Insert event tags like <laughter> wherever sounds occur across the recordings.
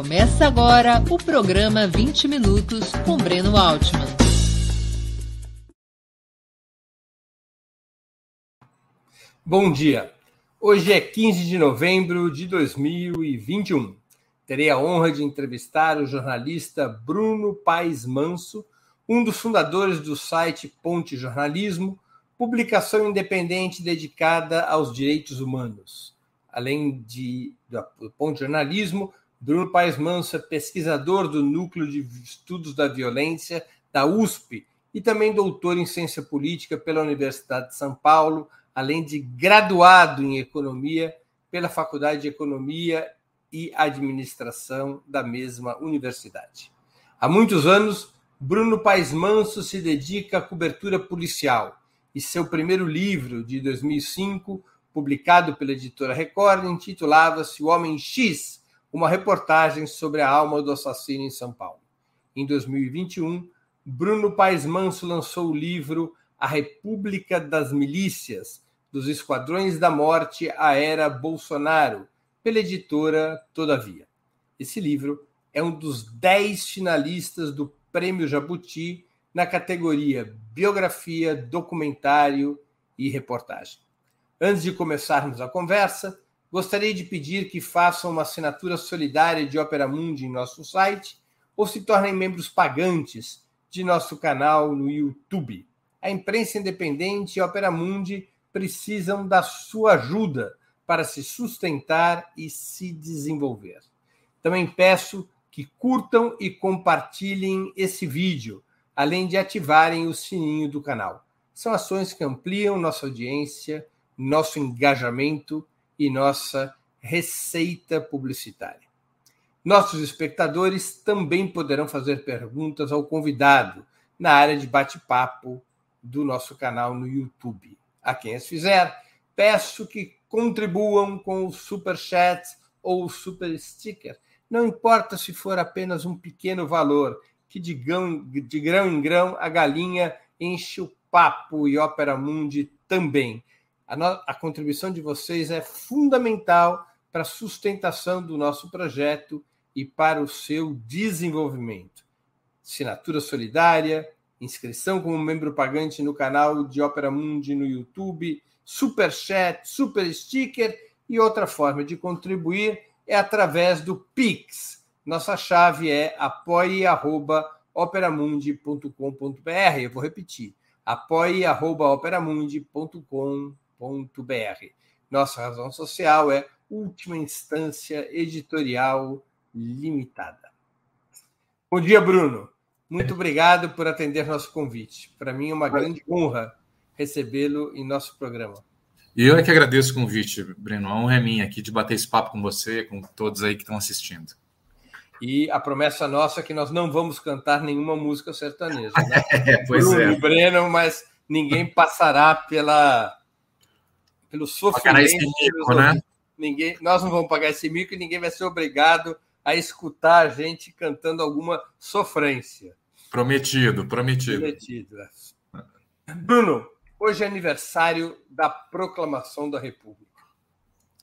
Começa agora o programa 20 Minutos com Breno Altman. Bom dia. Hoje é 15 de novembro de 2021. Terei a honra de entrevistar o jornalista Bruno Paes Manso, um dos fundadores do site Ponte Jornalismo, publicação independente dedicada aos direitos humanos. Além de, do Ponte Jornalismo, Bruno Paes Manso é pesquisador do Núcleo de Estudos da Violência da USP e também doutor em Ciência Política pela Universidade de São Paulo, além de graduado em Economia pela Faculdade de Economia e Administração da mesma universidade. Há muitos anos, Bruno Paes Manso se dedica à cobertura policial e seu primeiro livro, de 2005, publicado pela editora Record, intitulava-se O Homem X, uma reportagem sobre a alma do assassino em São Paulo. Em 2021, Bruno Paes Manso lançou o livro A República das Milícias, dos Esquadrões da Morte à Era Bolsonaro, pela editora Todavia. Esse livro é um dos dez finalistas do Prêmio Jabuti na categoria Biografia, Documentário e Reportagem. Antes de começarmos a conversa, gostaria de pedir que façam uma assinatura solidária de Opera Mundi em nosso site ou se tornem membros pagantes de nosso canal no YouTube. A imprensa independente e Opera Mundi precisam da sua ajuda para se sustentar e se desenvolver. Também peço que curtam e compartilhem esse vídeo, além de ativarem o sininho do canal. São ações que ampliam nossa audiência, nosso engajamento e nossa receita publicitária. Nossos espectadores também poderão fazer perguntas ao convidado na área de bate-papo do nosso canal no YouTube. A quem as fizer, peço que contribuam com o super chat ou o super sticker. Não importa se for apenas um pequeno valor, que de grão, de grão em grão a galinha enche o papo e Opera Mundi também. A, no, a contribuição de vocês é fundamental para a sustentação do nosso projeto e para o seu desenvolvimento. Assinatura solidária, inscrição como membro pagante no canal de Opera Mundi no YouTube, super chat, super sticker e outra forma de contribuir é através do Pix. Nossa chave é apoie@operamundi.com.br. Eu vou repetir: apoie@operamundi.com.br. Nossa razão social é última instância editorial limitada. Bom dia, Bruno. Muito obrigado por atender nosso convite. Para mim é uma grande honra recebê-lo em nosso programa. E eu é que agradeço o convite, Breno. A honra é minha aqui de bater esse papo com você, com todos aí que estão assistindo. E a promessa nossa é que nós não vamos cantar nenhuma música sertaneja, né? <laughs> é, pois Bruno é. E Breno, mas ninguém passará pela pelo sofrimento. Esse mico, né? Ninguém, nós não vamos pagar esse mico e ninguém vai ser obrigado a escutar a gente cantando alguma sofrência. Prometido, prometido. Prometido. É. Bruno, hoje é aniversário da proclamação da República.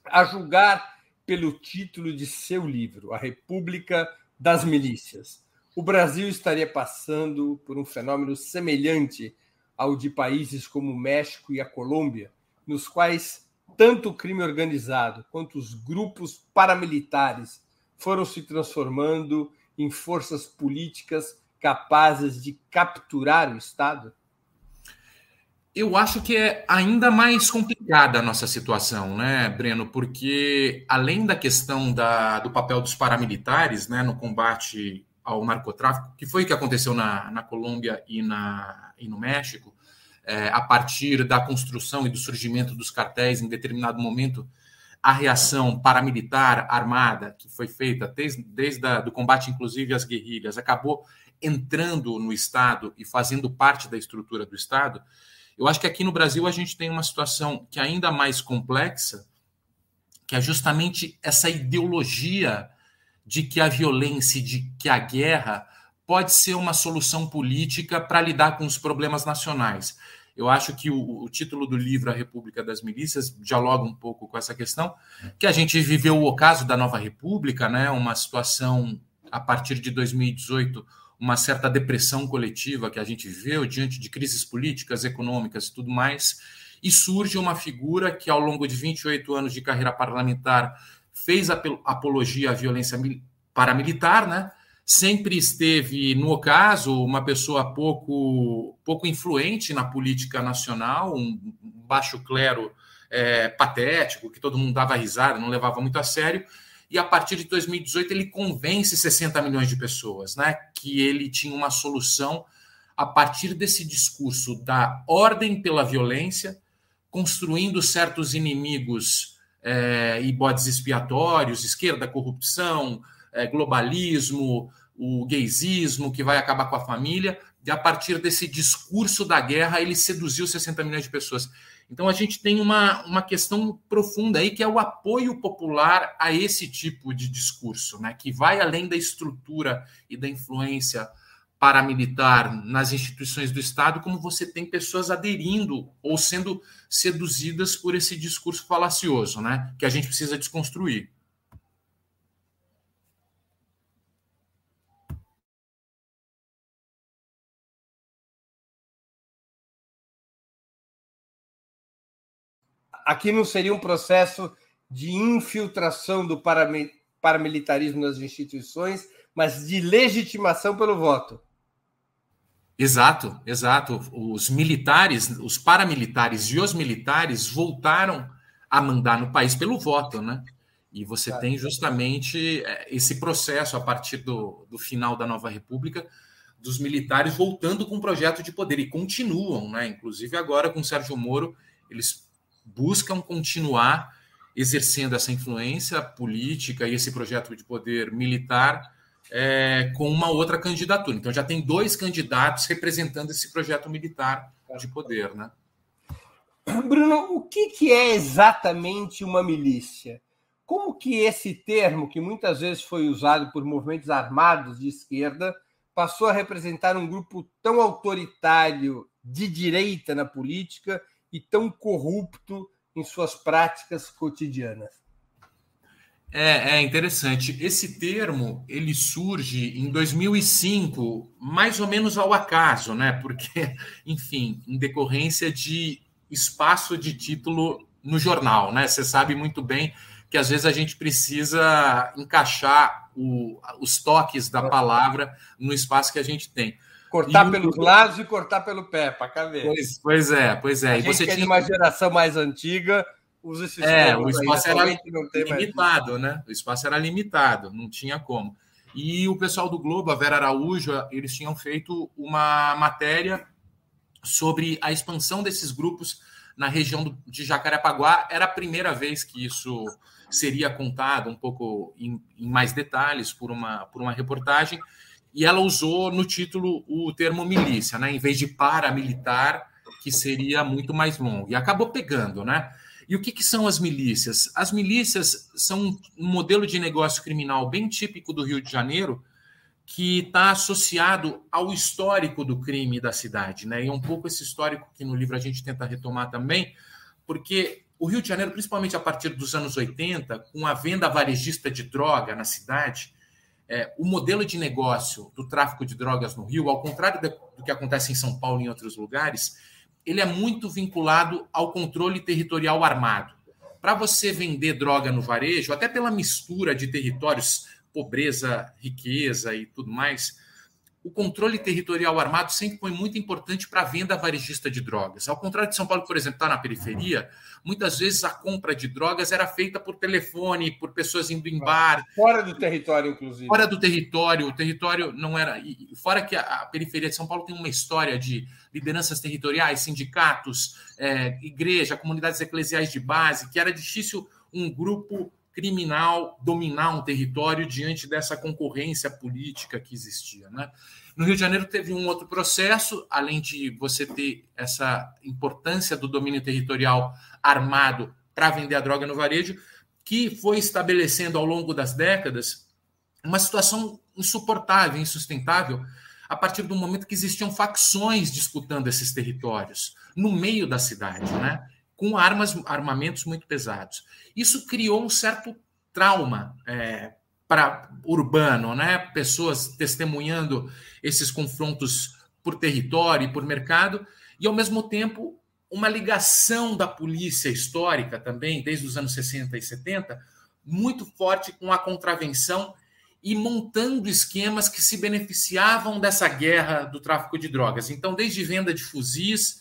A julgar pelo título de seu livro, A República das Milícias, o Brasil estaria passando por um fenômeno semelhante ao de países como o México e a Colômbia, nos quais tanto o crime organizado quanto os grupos paramilitares foram se transformando em forças políticas capazes de capturar o Estado? Eu acho que é ainda mais complicada a nossa situação, né, Breno? Porque além da questão da, do papel dos paramilitares né, no combate ao narcotráfico, que foi o que aconteceu na, na Colômbia e, na, e no México, é, a partir da construção e do surgimento dos cartéis em determinado momento, a reação paramilitar armada que foi feita desde, desde o combate, inclusive às guerrilhas, acabou entrando no Estado e fazendo parte da estrutura do Estado, eu acho que aqui no Brasil a gente tem uma situação que é ainda mais complexa, que é justamente essa ideologia de que a violência, de que a guerra pode ser uma solução política para lidar com os problemas nacionais. Eu acho que o, o, título do livro A República das Milícias dialoga um pouco com essa questão, que a gente viveu o ocaso da nova república, né? Uma situação a partir de 2018, uma certa depressão coletiva que a gente viveu diante de crises políticas, econômicas e tudo mais, e surge uma figura que ao longo de 28 anos de carreira parlamentar fez apologia à violência paramilitar, né? Sempre esteve, no ocaso, uma pessoa pouco, pouco influente na política nacional, um baixo clero é, patético, que todo mundo dava risada, não levava muito a sério, e a partir de 2018 ele convence 60 milhões de pessoas né, que ele tinha uma solução a partir desse discurso da ordem pela violência, construindo certos inimigos é, e bodes expiatórios, esquerda, corrupção, é, globalismo, o gaysismo, que vai acabar com a família, e a partir desse discurso da guerra, ele seduziu 60 milhões de pessoas. Então a gente tem uma, uma questão profunda aí, que é o apoio popular a esse tipo de discurso, né? que vai além da estrutura e da influência paramilitar nas instituições do Estado, como você tem pessoas aderindo ou sendo seduzidas por esse discurso falacioso, né? que a gente precisa desconstruir. Aqui não seria um processo de infiltração do paramilitarismo nas instituições, mas de legitimação pelo voto. Exato, exato. Os militares, os paramilitares e os militares voltaram a mandar no país pelo voto, né? E você claro. tem justamente é, esse processo a partir do, do final da nova república dos militares voltando com um projeto de poder e continuam, né? Inclusive agora com Sérgio Moro, eles buscam continuar exercendo essa influência política e esse projeto de poder militar é, com uma outra candidatura. Então já tem dois candidatos representando esse projeto militar de poder, né? Bruno, o que, que é exatamente uma milícia? Como que esse termo, que muitas vezes foi usado por movimentos armados de esquerda, passou a representar um grupo tão autoritário de direita na política e tão corrupto em suas práticas cotidianas? É, é, interessante. Esse termo ele surge em 2005, mais ou menos ao acaso, né? Porque, <laughs> enfim, em decorrência de espaço de título no jornal, né? Você sabe muito bem que às vezes a gente precisa encaixar o, os toques da palavra no espaço que a gente tem. Cortar pelos lados e cortar pelo pé, para caber. Pois, pois é, pois é. A e você que é tinha... uma geração mais antiga, usa esse É, o espaço aí, era limitado, mais... né? O espaço era limitado, não tinha como. E o pessoal do Globo, a Vera Araújo, eles tinham feito uma matéria sobre a expansão desses grupos na região de Jacarepaguá. Era a primeira vez que isso seria contado um pouco em, em mais detalhes por uma, por uma reportagem e ela usou no título o termo milícia, né? Em vez de paramilitar, que seria muito mais longo. E acabou pegando, né? E o que, que são as milícias? As milícias são um modelo de negócio criminal bem típico do Rio de Janeiro, que está associado ao histórico do crime da cidade, né? E é um pouco esse histórico que no livro a gente tenta retomar também, porque o Rio de Janeiro, principalmente a partir dos anos 80, com a venda varejista de droga na cidade, é, o modelo de negócio do tráfico de drogas no Rio, ao contrário do que acontece em São Paulo e em outros lugares, ele é muito vinculado ao controle territorial armado. Para você vender droga no varejo, até pela mistura de territórios, pobreza, riqueza e tudo mais, o controle territorial armado sempre foi muito importante para a venda varejista de drogas. Ao contrário de São Paulo, por exemplo, está na periferia, muitas vezes a compra de drogas era feita por telefone, por pessoas indo em bar. Fora do território, inclusive. Fora do território. O território não era. Fora que a periferia de São Paulo tem uma história de lideranças territoriais, sindicatos, é, igreja, comunidades eclesiais de base, que era difícil um grupo criminal dominar um território diante dessa concorrência política que existia. Né? No Rio de Janeiro teve um outro processo, além de você ter essa importância do domínio territorial armado para vender a droga no varejo, que foi estabelecendo ao longo das décadas uma situação insuportável, insustentável, a partir do momento que existiam facções disputando esses territórios no meio da cidade, né? Com armas, armamentos muito pesados. Isso criou um certo trauma é, para urbano, né? pessoas testemunhando esses confrontos por território e por mercado, e ao mesmo tempo uma ligação da polícia histórica também, desde os anos 60 e 70, muito forte com a contravenção e montando esquemas que se beneficiavam dessa guerra do tráfico de drogas. Então, desde venda de fuzis,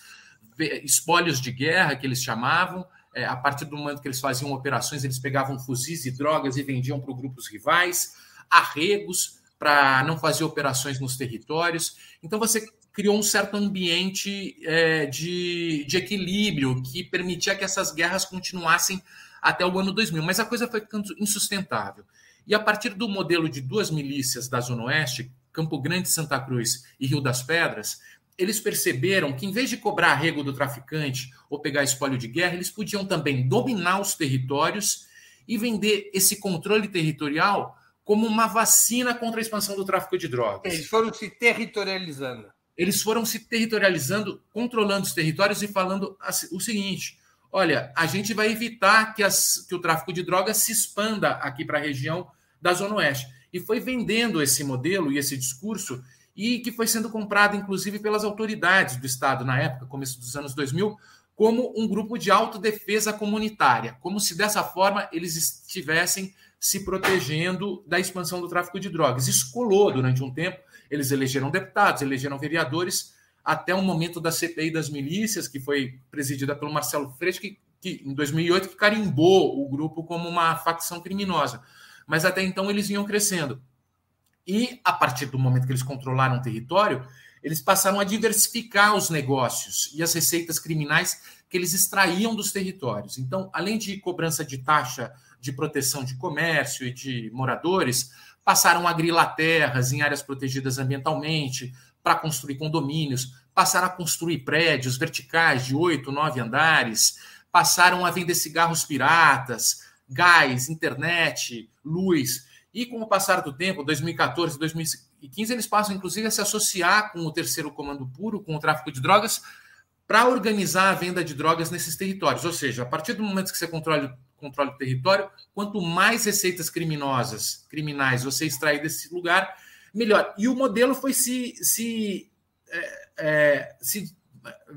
espólios de guerra, que eles chamavam, é, a partir do momento que eles faziam operações, eles pegavam fuzis e drogas e vendiam para grupos rivais, arregos para não fazer operações nos territórios. Então, você criou um certo ambiente é, de, de equilíbrio que permitia que essas guerras continuassem até o ano 2000, mas a coisa foi ficando insustentável. E a partir do modelo de duas milícias da Zona Oeste, Campo Grande, Santa Cruz e Rio das Pedras, eles perceberam que, em vez de cobrar arrego do traficante ou pegar espólio de guerra, eles podiam também dominar os territórios e vender esse controle territorial como uma vacina contra a expansão do tráfico de drogas. Eles foram se territorializando. Eles foram se territorializando, controlando os territórios e falando o seguinte: olha, a gente vai evitar que, as, que o tráfico de drogas se expanda aqui para a região da Zona Oeste. E foi vendendo esse modelo e esse discurso, e que foi sendo comprado, inclusive, pelas autoridades do Estado na época, começo dos anos 2000, como um grupo de autodefesa comunitária, como se dessa forma eles estivessem se protegendo da expansão do tráfico de drogas. Isso colou durante um tempo, eles elegeram deputados, elegeram vereadores, até o momento da CPI das milícias, que foi presidida pelo Marcelo Freixo, que, que em 2008 que carimbou o grupo como uma facção criminosa mas até então eles vinham crescendo. E a partir do momento que eles controlaram o território, eles passaram a diversificar os negócios e as receitas criminais que eles extraíam dos territórios. Então, além de cobrança de taxa de proteção de comércio e de moradores, passaram a grilar terras em áreas protegidas ambientalmente para construir condomínios, passaram a construir prédios verticais de oito, nove andares, passaram a vender cigarros piratas, gás, internet, luz. E com o passar do tempo, 2014, 2015, eles passam inclusive a se associar com o terceiro comando puro, com o tráfico de drogas, para organizar a venda de drogas nesses territórios. Ou seja, a partir do momento que você controla, controla o território, quanto mais receitas criminosas, criminais você extrair desse lugar, melhor. E o modelo foi se, se, é, é, se,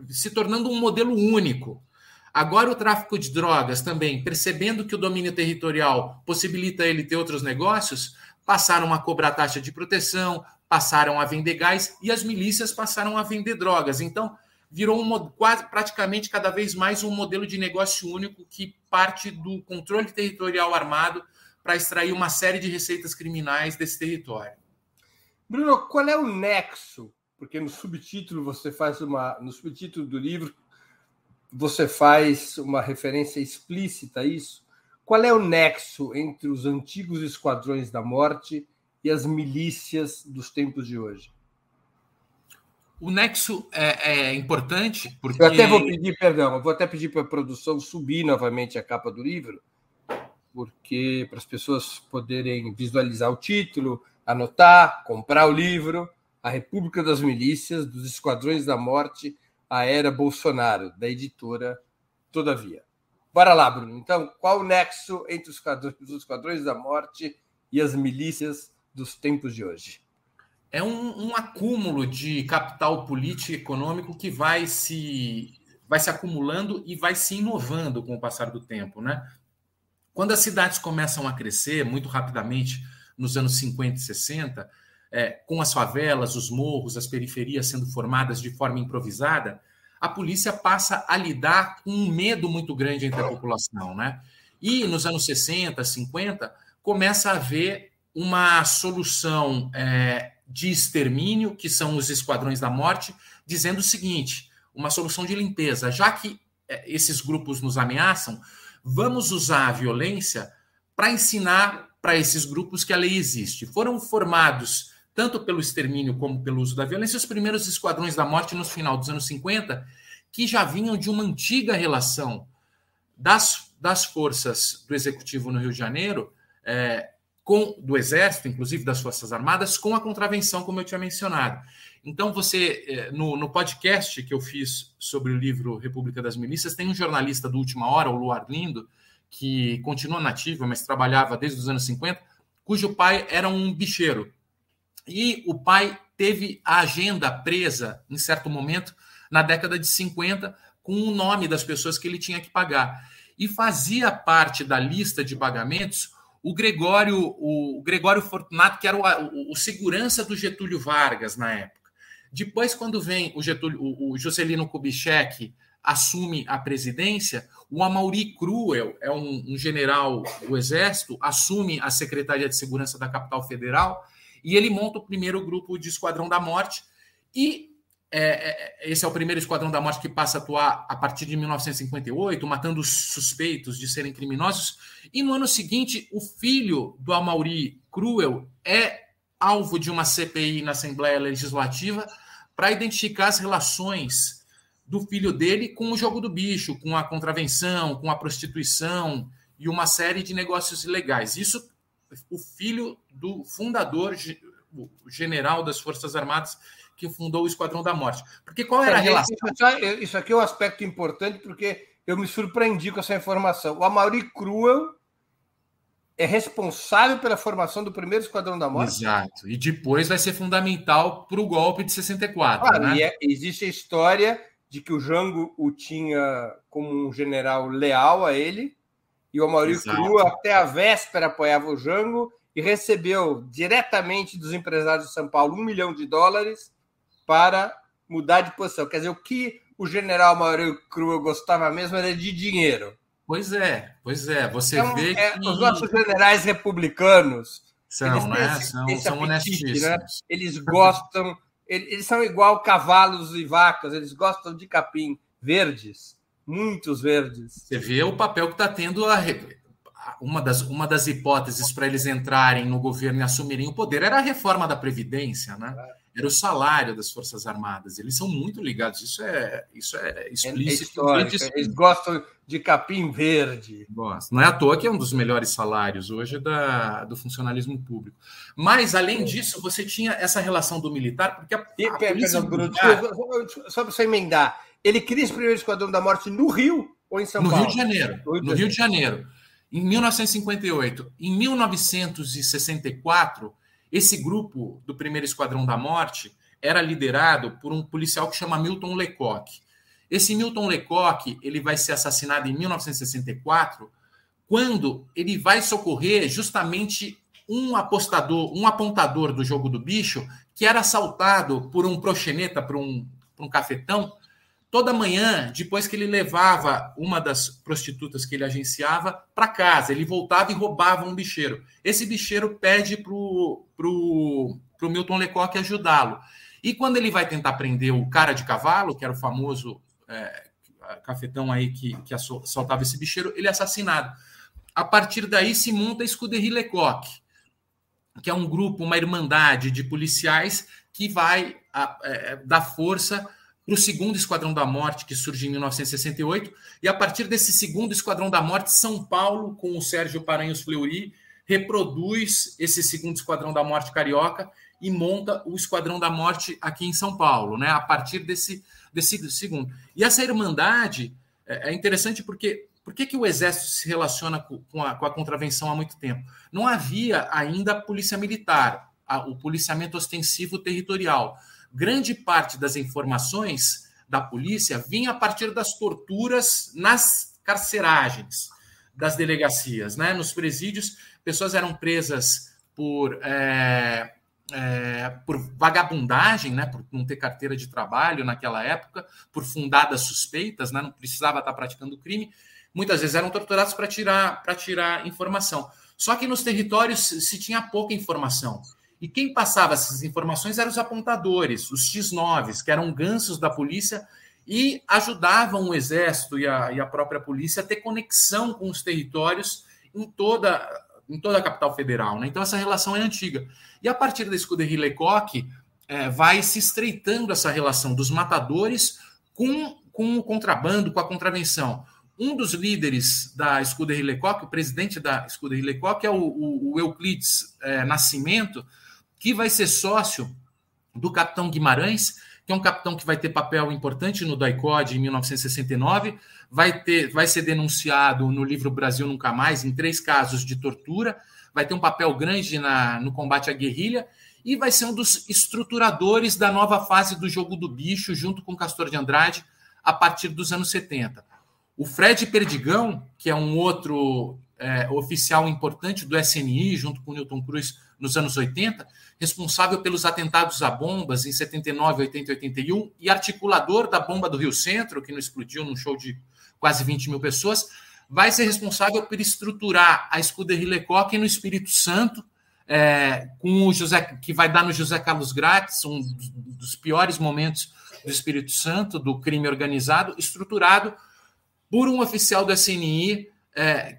se tornando um modelo único. Agora, o tráfico de drogas também, percebendo que o domínio territorial possibilita ele ter outros negócios, passaram a cobrar taxa de proteção, passaram a vender gás e as milícias passaram a vender drogas. Então, virou um, quase, praticamente cada vez mais um modelo de negócio único que parte do controle territorial armado para extrair uma série de receitas criminais desse território. Bruno, qual é o nexo? Porque no subtítulo você faz uma. No subtítulo do livro, você faz uma referência explícita a isso. Qual é o nexo entre os antigos esquadrões da morte e as milícias dos tempos de hoje? O nexo é, é importante porque. Eu até vou pedir, perdão, eu vou até pedir para a produção subir novamente a capa do livro, porque para as pessoas poderem visualizar o título, anotar, comprar o livro, A República das Milícias, dos Esquadrões da Morte a Era Bolsonaro, da editora Todavia. Bora lá, Bruno. Então, qual o nexo entre os esquadrões, os esquadrões da morte e as milícias dos tempos de hoje? É um, um, acúmulo de capital político e econômico que vai se, vai se acumulando e vai se inovando com o passar do tempo. Né? Quando as cidades começam a crescer muito rapidamente, nos anos 50 e 60, é, com as favelas, os morros, as periferias sendo formadas de forma improvisada, a polícia passa a lidar com um medo muito grande entre a população. Né? E nos anos 60, 50, começa a haver uma solução é, de extermínio, que são os esquadrões da morte, dizendo o seguinte: uma solução de limpeza. Já que é, esses grupos nos ameaçam, vamos usar a violência para ensinar para esses grupos que a lei existe. Foram formados tanto pelo extermínio como pelo uso da violência, os primeiros esquadrões da morte no final dos anos 50, que já vinham de uma antiga relação das, das forças do executivo no Rio de Janeiro é, com do Exército, inclusive das Forças Armadas, com a contravenção, como eu tinha mencionado. Então, você, eh, no, no podcast que eu fiz sobre o livro República das Milícias, tem um jornalista do Última Hora, o Luar Lindo, que continua nativo, mas trabalhava desde os anos 50, cujo pai era um bicheiro. E o pai teve a agenda presa, em certo momento, na década de 50, com o nome das pessoas que ele tinha que pagar. E fazia parte da lista de pagamentos o Gregório, o Gregório Fortunato, que era o, o, o segurança do Getúlio Vargas na época. Depois, quando vem o, Getúlio, o, o Juscelino Kubitschek assume a presidência, o Amaury Cruel, é um, um, general do Exército, assume a Secretaria de Segurança da Capital Federal e ele monta o primeiro grupo de Esquadrão da Morte. E é, é esse é o primeiro Esquadrão da Morte que passa a atuar a partir de 1958, matando suspeitos de serem criminosos. E no ano seguinte, o filho do Amaury Cruel é alvo de uma CPI na Assembleia Legislativa para identificar as relações do filho dele com o jogo do bicho, com a contravenção, com a prostituição e uma série de negócios ilegais. Isso, o filho do fundador, o general das Forças Armadas, que fundou o Esquadrão da Morte. Porque qual era a relação? Isso aqui é um aspecto importante, porque eu me surpreendi com essa informação. O Amaury Cruel é responsável pela formação do primeiro Esquadrão da Morte. Exato. E depois vai ser fundamental para o golpe de 64. Claro, né? e é, existe a história de que o Jango o tinha como um general leal a ele, e o Amaury Cru até a véspera apoiava o Jango e recebeu diretamente dos empresários de São Paulo um milhão de dólares para mudar de posição. Quer dizer, o que o general Amaury Cru gostava mesmo era de dinheiro. Pois é, pois é. Você então, vê é, que... Os nossos generais republicanos são, né? Esse, são, esse são apetite, né? Eles gostam, eles são igual cavalos e vacas, eles gostam de capim verdes, muitos verdes. Você vê o papel que está tendo a, uma das, uma das hipóteses para eles entrarem no governo e assumirem o poder era a reforma da Previdência, né? Era o salário das Forças Armadas. Eles são muito ligados. Isso é, isso é explícito. É eles gostam de capim verde. Não é à toa que é um dos melhores salários hoje da, do funcionalismo público. Mas, além disso, você tinha essa relação do militar, porque a, e, a militar... Só para você emendar, ele cria esse primeiro Esquadrão da Morte no Rio ou em São no Paulo? Rio de Janeiro. No Rio de Janeiro. Em 1958. Em 1964, esse grupo do primeiro Esquadrão da Morte era liderado por um policial que chama Milton Lecoq. Esse Milton Lecoq ele vai ser assassinado em 1964, quando ele vai socorrer justamente um apostador, um apontador do jogo do bicho, que era assaltado por um proxeneta, por um, por um cafetão, toda manhã, depois que ele levava uma das prostitutas que ele agenciava para casa. Ele voltava e roubava um bicheiro. Esse bicheiro pede para o pro, pro Milton Lecoq ajudá-lo. E quando ele vai tentar prender o cara de cavalo, que era o famoso é, cafetão aí que, que assaltava esse bicheiro, ele é assassinado. A partir daí se monta a Escuderie Lecoq, que é um grupo, uma irmandade de policiais que vai a, é, dar força para o segundo Esquadrão da Morte, que surge em 1968, e a partir desse segundo Esquadrão da Morte, São Paulo, com o Sérgio Paranhos Fleury, reproduz esse segundo Esquadrão da Morte carioca e monta o Esquadrão da Morte aqui em São Paulo, né? A partir desse, desse segundo. E essa irmandade é, é interessante porque por que, que o Exército se relaciona com a, com a contravenção há muito tempo? Não havia ainda polícia militar, a, o policiamento ostensivo territorial. Grande parte das informações da polícia vinha a partir das torturas nas carceragens das delegacias, né? Nos presídios, pessoas eram presas por é, é, por vagabundagem, né, por não ter carteira de trabalho naquela época, por fundadas suspeitas, né, não precisava estar praticando crime, muitas vezes eram torturados para tirar, tirar informação. Só que nos territórios se tinha pouca informação. E quem passava essas informações eram os apontadores, os X9s, que eram gansos da polícia e ajudavam o exército e a, e a própria polícia a ter conexão com os territórios em toda em toda a capital federal. Né? Então, essa relação é antiga. E a partir da Escuderie Lecoq, é, vai se estreitando essa relação dos matadores com, com o contrabando, com a contravenção. Um dos líderes da Scuderie Lecoq, o presidente da Scuderie Lecoq, é o, o, o Euclides é, Nascimento, que vai ser sócio do capitão Guimarães, que é um capitão que vai ter papel importante no DAICOD em 1969, vai, ter, vai ser denunciado no livro Brasil Nunca Mais em três casos de tortura, vai ter um papel grande na, no combate à guerrilha e vai ser um dos estruturadores da nova fase do jogo do bicho, junto com Castor de Andrade, a partir dos anos 70. O Fred Perdigão, que é um outro é, oficial importante do SNI, junto com o Newton Cruz, nos anos 80, responsável pelos atentados a bombas em 79, 80 e 81, e articulador da bomba do Rio Centro, que não explodiu num show de quase 20 mil pessoas, vai ser responsável por estruturar a Scuderie Lecoq no Espírito Santo, é, com o José, que vai dar no José Carlos Grátis, um dos piores momentos do Espírito Santo, do crime organizado, estruturado por um oficial do SNI é,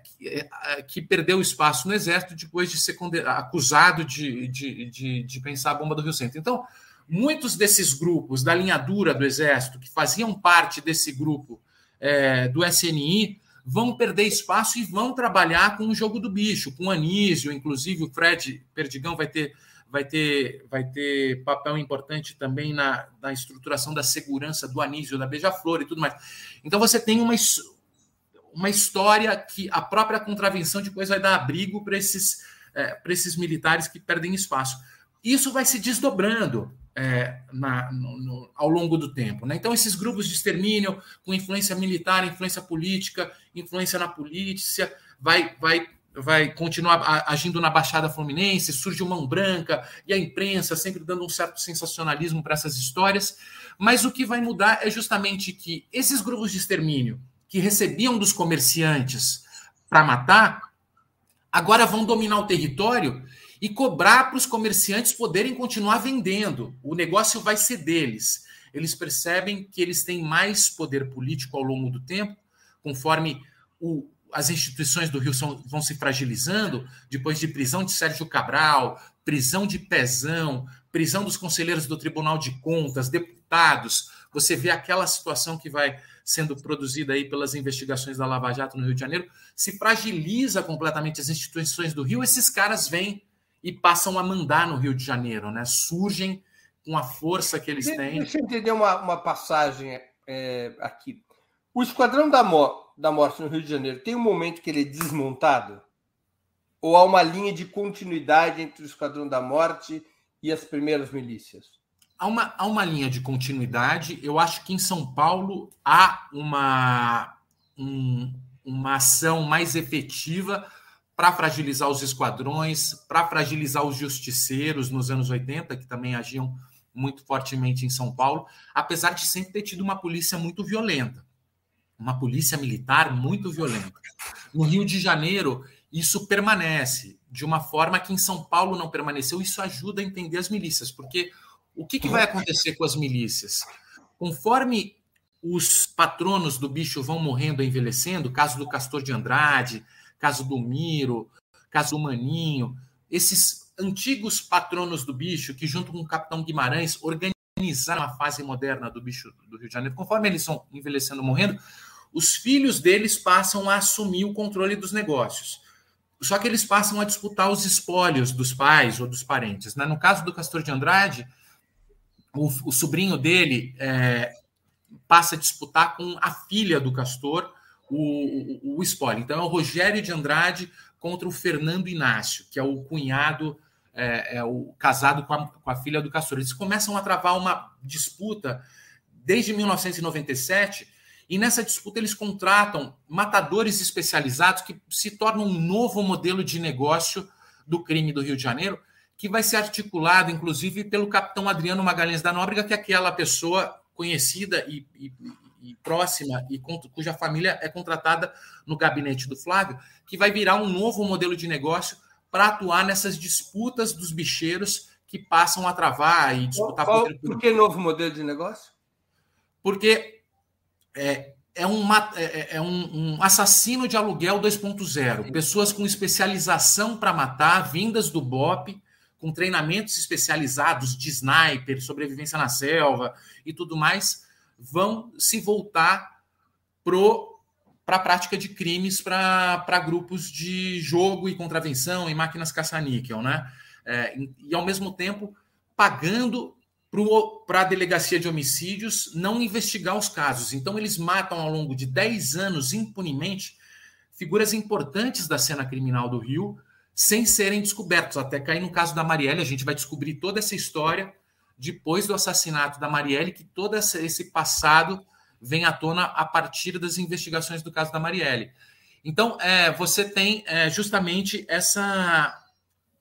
que perdeu espaço no Exército depois de ser acusado de, de, de, de, pensar a bomba do Rio Centro. Então, muitos desses grupos da linha dura do Exército, que faziam parte desse grupo é, do SNI, vão perder espaço e vão trabalhar com o jogo do bicho, com o Anísio, inclusive o Fred Perdigão vai ter, vai ter, vai ter papel importante também na, na estruturação da segurança do Anísio, da Beija-Flor e tudo mais. Então você tem uma, uma história que a própria contravenção depois vai dar abrigo para esses, é, para esses militares que perdem espaço. Isso vai se desdobrando é, na, no, no, ao longo do tempo. Né? Então, esses grupos de extermínio com influência militar, influência política, influência na polícia, vai, vai, vai continuar agindo na Baixada Fluminense, surge o Mão Branca e a imprensa sempre dando um certo sensacionalismo para essas histórias. Mas o que vai mudar é justamente que esses grupos de extermínio que recebiam dos comerciantes para matar, agora vão dominar o território e cobrar para os comerciantes poderem continuar vendendo. O negócio vai ser deles. Eles percebem que eles têm mais poder político ao longo do tempo, conforme o, as instituições do Rio são, vão se fragilizando, depois de prisão de Sérgio Cabral, prisão de Pezão, prisão dos conselheiros do Tribunal de Contas, deputados. Você vê aquela situação que vai sendo produzida aí pelas investigações da Lava Jato no Rio de Janeiro, se fragiliza completamente as instituições do Rio, esses caras vêm e passam a mandar no Rio de Janeiro, né? Surgem com a força que eles têm. Deixa eu entender uma, uma passagem é, aqui. O Esquadrão da, Mo da Morte no Rio de Janeiro tem um momento que ele é desmontado? Ou há uma linha de continuidade entre o Esquadrão da Morte e as primeiras milícias? Há uma, há uma linha de continuidade. Eu acho que em São Paulo há uma, um, uma ação mais efetiva para fragilizar os esquadrões, para fragilizar os justiceiros nos anos 80, que também agiam muito fortemente em São Paulo, apesar de sempre ter tido uma polícia muito violenta, uma polícia militar muito violenta. No Rio de Janeiro, isso permanece de uma forma que em São Paulo não permaneceu. Isso ajuda a entender as milícias, porque o que, que vai acontecer com as milícias? Conforme os patronos do bicho vão morrendo envelhecendo, caso do Castor de Andrade, caso do Miro, caso do Maninho, esses antigos patronos do bicho, que junto com o Capitão Guimarães organizaram a fase moderna do bicho do Rio de Janeiro, conforme eles vão envelhecendo morrendo, os filhos deles passam a assumir o controle dos negócios. Só que eles passam a disputar os espólios dos pais ou dos parentes. Né? No caso do Castor de Andrade, o, o sobrinho dele é, passa a disputar com a filha do Castor o, o, o spoiler. Então é o Rogério de Andrade contra o Fernando Inácio, que é o cunhado, é, é o casado com a, com a, filha do Castor. Eles começam a travar uma disputa desde 1997, e nessa disputa eles contratam matadores especializados que se tornam um novo modelo de negócio do crime do Rio de Janeiro, que vai ser articulado, inclusive, pelo capitão Adriano Magalhães da Nóbrega, que é aquela pessoa conhecida e, e, e próxima e cuja família é contratada no gabinete do Flávio, que vai virar um novo modelo de negócio para atuar nessas disputas dos bicheiros que passam a travar e disputar Qual, poder Por que novo modelo de negócio? Porque é, é, um, é, é um, um assassino de aluguel 2.0. Pessoas com especialização para matar, vindas do BOP, com treinamentos especializados de sniper, sobrevivência na selva e tudo mais, vão se voltar para a prática de crimes para grupos de jogo e contravenção e máquinas caça-níquel, né? É, e ao mesmo tempo pagando para a delegacia de homicídios não investigar os casos. Então, eles matam ao longo de 10 anos impunemente figuras importantes da cena criminal do Rio sem serem descobertos. Até cair no caso da Marielle, a gente vai descobrir toda essa história depois do assassinato da Marielle, que todo esse passado vem à tona a partir das investigações do caso da Marielle. Então, é, você tem é, justamente essa,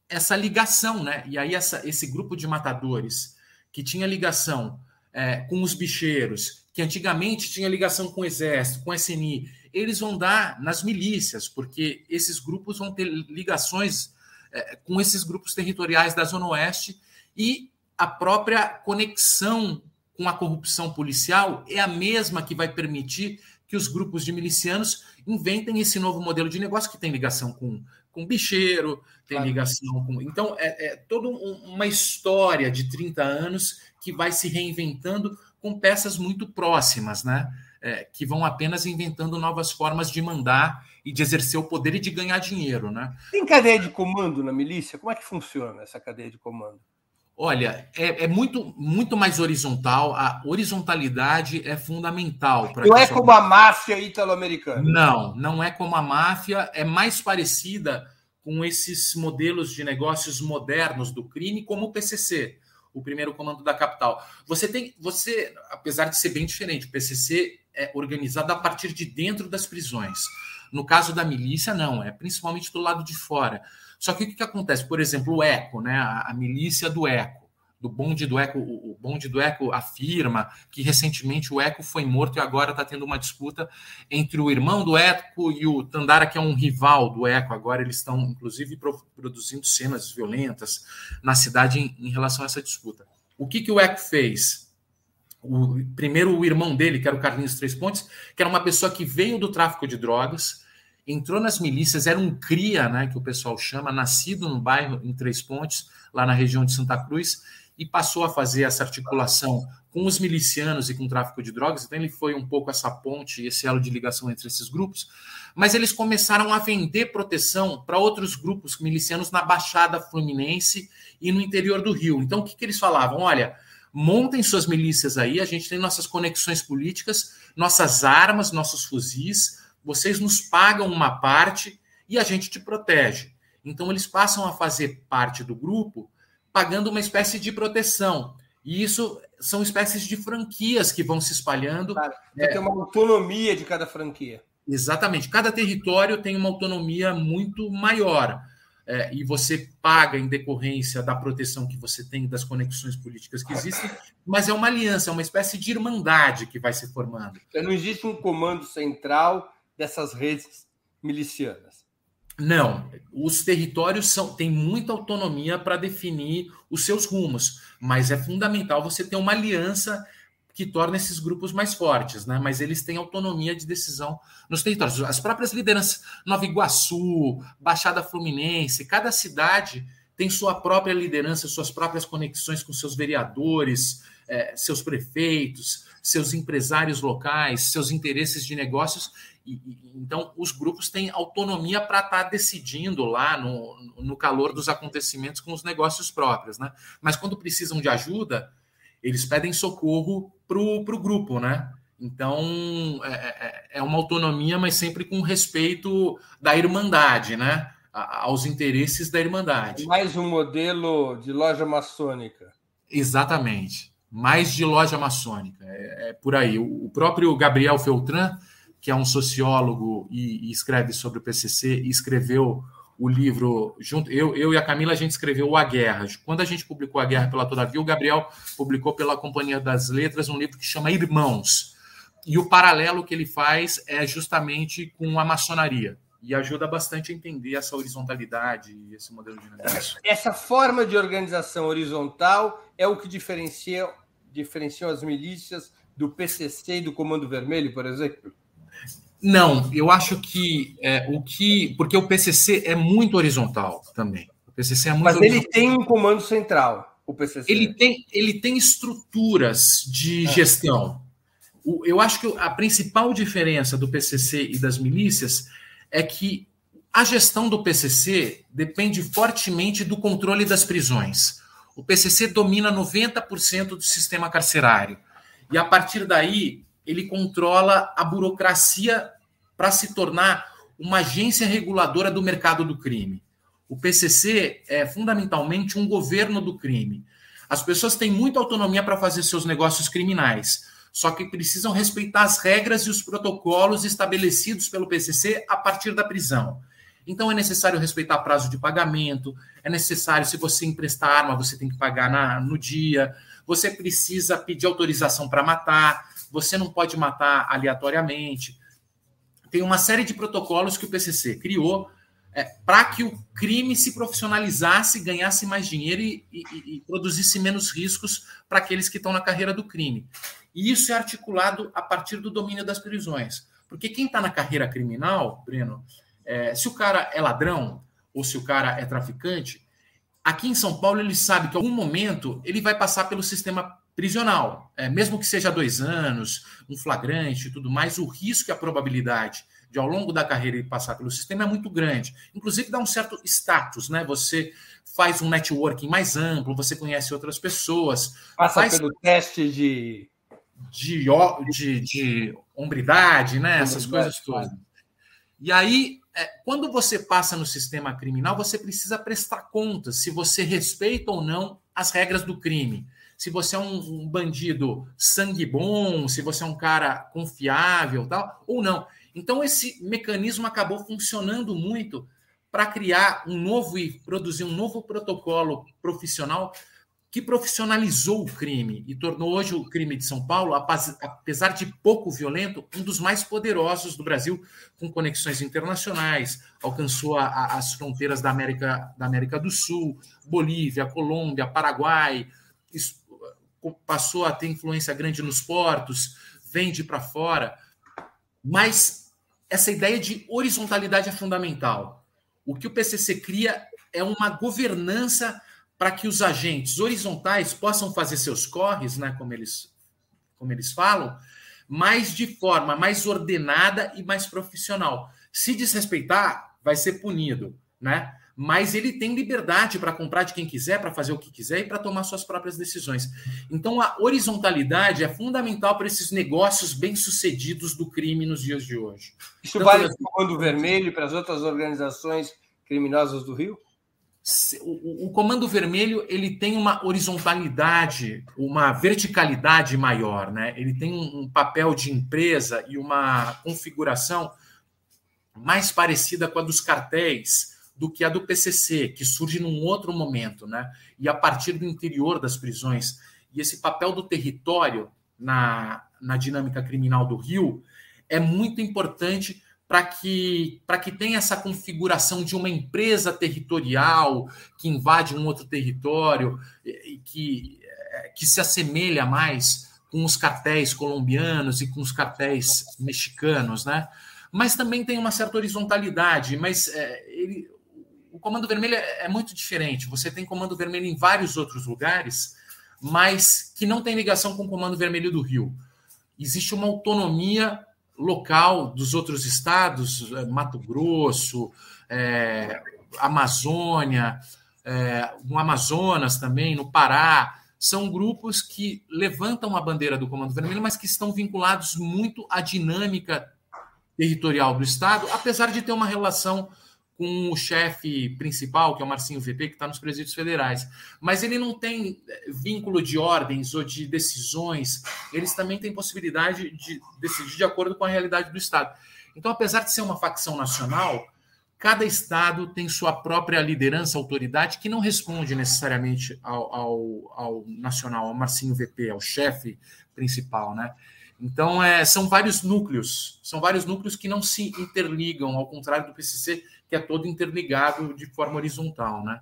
essa ligação, né? E aí, essa, esse grupo de matadores que tinha ligação é, com os bicheiros, que antigamente tinha ligação com o Exército, com o SNI, eles vão dar nas milícias, porque esses grupos vão ter ligações é, com esses grupos territoriais da Zona Oeste e a própria conexão com a corrupção policial é a mesma que vai permitir que os grupos de milicianos inventem esse novo modelo de negócio que tem ligação com, com bicheiro, tem claro. ligação com. Então, é, é toda uma história de 30 anos que vai se reinventando com peças muito próximas, né? É, que vão apenas inventando novas formas de mandar e de exercer o poder e de ganhar dinheiro, né? Tem cadeia de comando na milícia? Como é que funciona essa cadeia de comando? Olha, é, é, muito, muito mais horizontal. A horizontalidade é fundamental. Não é como a máfia italo-americana. Não, não é como a máfia. É mais parecida com esses modelos de negócios modernos do crime, como o PCC, o primeiro comando da capital. Você tem, você, apesar de ser bem diferente, o PCC é organizado a partir de dentro das prisões. No caso da milícia, não, é principalmente do lado de fora. Só que o que, que acontece? Por exemplo, o ECO, né? a, a milícia do ECO do bonde do Eco, o bonde do Eco afirma que recentemente o Eco foi morto e agora está tendo uma disputa entre o irmão do Eco e o Tandara, que é um rival do Eco. Agora eles estão, inclusive, produzindo cenas violentas na cidade em, em relação a essa disputa. O que, que o Eco fez? O, primeiro, o irmão dele, que era o Carlinhos Três Pontes, que era uma pessoa que veio do tráfico de drogas, entrou nas milícias, era um cria, né, que o pessoal chama, nascido no bairro em Três Pontes, lá na região de Santa Cruz, e passou a fazer essa articulação com os milicianos e com o tráfico de drogas. Então ele foi um pouco essa ponte, esse elo de ligação entre esses grupos. Mas eles começaram a vender proteção para outros grupos milicianos na Baixada Fluminense e no interior do Rio. Então o que, que eles falavam? Olha, montem suas milícias aí, a gente tem nossas conexões políticas, nossas armas, nossos fuzis vocês nos pagam uma parte e a gente te protege. Então, eles passam a fazer parte do grupo pagando uma espécie de proteção. E isso são espécies de franquias que vão se espalhando. Claro, é, tem uma autonomia de cada franquia. Exatamente. Cada território tem uma autonomia muito maior. É, e você paga em decorrência da proteção que você tem, das conexões políticas que existem, mas é uma aliança, é uma espécie de irmandade que vai se formando. Então, não existe um comando central dessas redes milicianas? Não, os territórios são, têm muita autonomia para definir os seus rumos, mas é fundamental você ter uma aliança que torna esses grupos mais fortes, né? Mas eles têm autonomia de decisão nos territórios. As próprias lideranças, Nova Iguaçu, Baixada Fluminense, cada cidade tem sua própria liderança, suas próprias conexões com seus vereadores, eh, seus prefeitos, seus empresários locais, seus interesses de negócios, e, então, os grupos têm autonomia para estar tá decidindo lá no, no calor dos acontecimentos com os negócios próprios, né? Mas quando precisam de ajuda, eles pedem socorro para o grupo, né? Então, é, é, é, uma autonomia, mas sempre com respeito da irmandade, né? aos interesses da irmandade. Mais um modelo de loja maçônica. Exatamente. Mais de loja maçônica. É, é por aí. O, o próprio Gabriel Feltran que é um sociólogo e, e escreve sobre o PCC, escreveu o livro junto. Eu, eu e a Camila a gente escreveu A Guerra. Quando a gente publicou A Guerra pela Todavia, o Gabriel publicou pela Companhia das Letras um livro que chama Irmãos. E o paralelo que ele faz é justamente com a maçonaria. E ajuda bastante a entender essa horizontalidade e esse modelo de negócio. Essa forma de organização horizontal é o que diferencia, diferenciam as milícias do PCC e do Comando Vermelho, por exemplo? Não, eu acho que é, o que. Porque o PCC é muito horizontal também. O PCC é muito Mas horizontal. ele tem um comando central, o PCC. Ele tem, ele tem estruturas de é. gestão. eu acho que a principal diferença do PCC e das milícias é que a gestão do PCC depende fortemente do controle das prisões. O PCC domina 90% do sistema carcerário. E a partir daí, ele controla a burocracia para se tornar uma agência reguladora do mercado do crime. O PCC é fundamentalmente um governo do crime. As pessoas têm muita autonomia para fazer seus negócios criminais, só que precisam respeitar as regras e os protocolos estabelecidos pelo PCC a partir da prisão. Então é necessário respeitar prazo de pagamento, é necessário, se você emprestar arma, você tem que pagar na, no dia, você precisa pedir autorização para matar, você não pode matar aleatoriamente. Tem uma série de protocolos que o PCC criou é, para que o crime se profissionalizasse, ganhasse mais dinheiro e, e, e produzisse menos riscos para aqueles que estão na carreira do crime. E isso é articulado a partir do domínio das prisões. Porque quem está na carreira criminal, Breno, é, se o cara é ladrão ou se o cara é traficante, aqui em São Paulo ele sabe que em algum momento ele vai passar pelo sistema prisional. É, mesmo que seja dois anos, um flagrante e tudo mais, o risco e a probabilidade de ao longo da carreira ele passar pelo sistema é muito grande. Inclusive dá um certo status, né? Você faz um networking mais amplo, você conhece outras pessoas. Passa faz... pelo teste de... De, de, de hombridade, né? Essas coisas todas. E aí é, quando você passa no sistema criminal, você precisa prestar contas se você respeita ou não as regras do crime. Se você é um, um bandido sangue bom, se você é um cara confiável, tal, ou não. Então esse mecanismo acabou funcionando muito para criar um novo e produzir um novo protocolo profissional que profissionalizou o crime e tornou hoje o crime de São Paulo, apesar de pouco violento, um dos mais poderosos do Brasil, com conexões internacionais, alcançou a, a, as fronteiras da América, da América do Sul, Bolívia, Colômbia, Paraguai, isso, passou a ter influência grande nos portos, vende para fora. Mas essa ideia de horizontalidade é fundamental. O que o PCC cria é uma governança para que os agentes horizontais possam fazer seus corres, né, como eles, como eles falam, mas de forma mais ordenada e mais profissional. Se desrespeitar, vai ser punido, né? Mas ele tem liberdade para comprar de quem quiser, para fazer o que quiser e para tomar suas próprias decisões. Então, a horizontalidade é fundamental para esses negócios bem-sucedidos do crime nos dias de hoje. Isso vale para o Comando Vermelho e para as outras organizações criminosas do Rio? o, o, comando vermelho ele tem uma horizontalidade, uma verticalidade maior, né? Ele tem um, um, papel de empresa e uma configuração mais parecida com a dos cartéis do que a do PCC, que surge num outro momento, né? E a partir do interior das prisões. E esse papel do território na, na dinâmica criminal do Rio é muito importante para que, que tenha essa configuração de uma empresa territorial que invade um outro território e que, é, que se assemelha mais com os cartéis colombianos e com os cartéis mexicanos, né? Mas também tem uma certa horizontalidade, mas é, ele, o Comando Vermelho é, é muito diferente. Você tem Comando Vermelho em vários outros lugares, mas que não tem ligação com o Comando Vermelho do Rio. Existe uma autonomia local dos outros estados, é, Mato Grosso, é, Amazônia, é, no Amazonas também, no Pará, são grupos que levantam a bandeira do Comando Vermelho, mas que estão vinculados muito à dinâmica territorial do Estado, apesar de ter uma relação com o chefe principal, que é o Marcinho VP, que está nos presídios federais. Mas ele não tem eh, vínculo de ordens ou de decisões, eles também têm possibilidade de decidir de acordo com a realidade do Estado. Então, apesar de ser uma facção nacional, cada Estado tem sua própria liderança, autoridade, que não responde necessariamente ao, ao, ao nacional, ao Marcinho VP, ao chefe principal, né? Então, é, são vários núcleos, são vários núcleos que não se interligam, ao contrário do PCC, que é todo interligado de forma horizontal, né?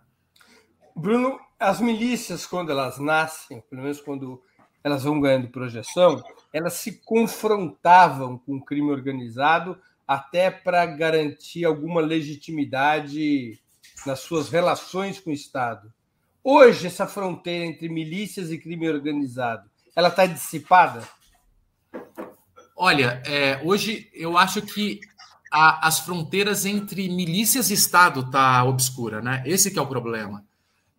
Bruno, as milícias, quando elas nascem, pelo menos quando elas vão ganhando projeção, elas se confrontavam com o crime organizado até para garantir alguma legitimidade nas suas relações com o Estado. Hoje, essa fronteira entre milícias e crime organizado, ela está dissipada? Olha, é, hoje eu acho que a, as fronteiras entre milícias e Estado tá obscura, né? Esse que é o problema.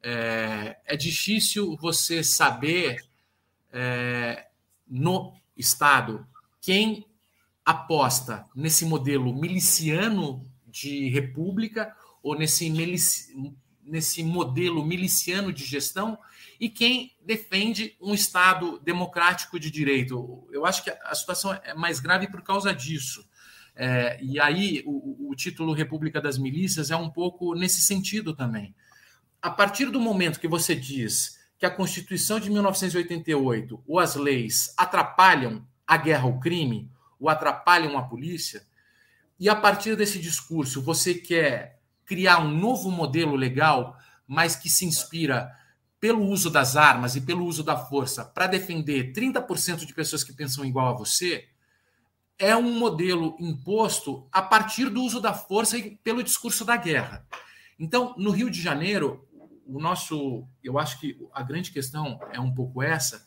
É, é difícil você saber é, no Estado quem aposta nesse modelo miliciano de república ou nesse, milici, nesse modelo miliciano de gestão e quem defende um Estado democrático de direito. Eu acho que a situação é mais grave por causa disso. É, e aí o, o, título República das Milícias é um pouco nesse sentido também. A partir do momento que você diz que a Constituição de 1988 ou as leis atrapalham a guerra ao crime, ou atrapalham a polícia, e a partir desse discurso você quer criar um novo modelo legal, mas que se inspira pelo uso das armas e pelo uso da força para defender 30% de pessoas que pensam igual a você, é um modelo imposto a partir do uso da força e pelo discurso da guerra. Então, no Rio de Janeiro, o nosso, eu acho que a grande questão é um pouco essa.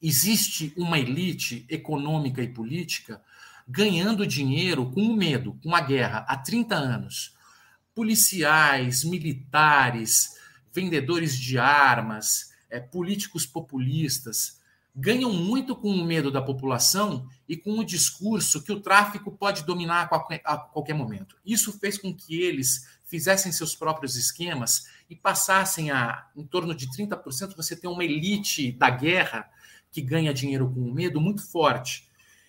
Existe uma elite econômica e política ganhando dinheiro com o medo, com a guerra, há 30 anos. Policiais, militares, vendedores de armas, é, políticos populistas, ganham muito com o medo da população e com o discurso que o tráfico pode dominar a qualquer, momento. Isso fez com que eles fizessem seus próprios esquemas e passassem a, em torno de 30%, você tem uma elite da guerra que ganha dinheiro com o medo muito forte.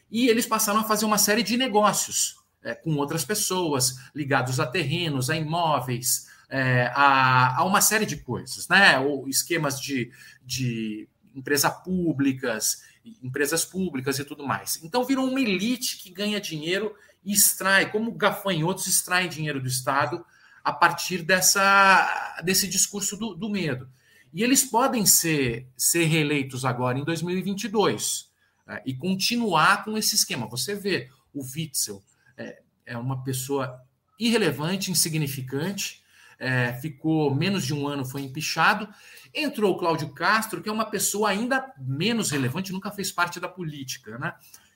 E eles passaram a fazer uma série de negócios é, com outras pessoas, ligados a terrenos, a imóveis, é, a, a, uma série de coisas, né? Ou esquemas de, de empresas públicas, empresas públicas e tudo mais. Então virou uma elite que ganha dinheiro e extrai, como gafanhotos extraem dinheiro do Estado a partir dessa, desse discurso do, do medo. E eles podem ser, ser reeleitos agora em 2022 é, e continuar com esse esquema. Você vê, o Witzel é, é uma pessoa irrelevante, insignificante, é, ficou menos de um ano, foi empichado. Entrou o Cláudio Castro, que é uma pessoa ainda menos relevante, nunca fez parte da política. Né?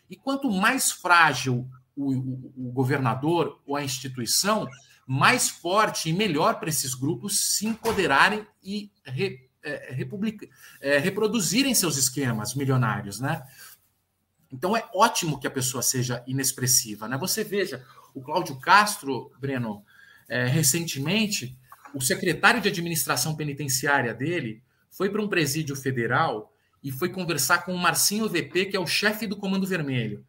E quanto mais frágil o, o, o governador ou a instituição, mais forte e melhor para esses grupos se empoderarem e re, é, republic, é, reproduzirem seus esquemas milionários. Né? Então é ótimo que a pessoa seja inexpressiva. Né? Você veja, o Cláudio Castro, Breno, é, recentemente, o secretário de administração penitenciária dele foi para um presídio federal e foi conversar com o Marcinho VP, que é o chefe do Comando Vermelho.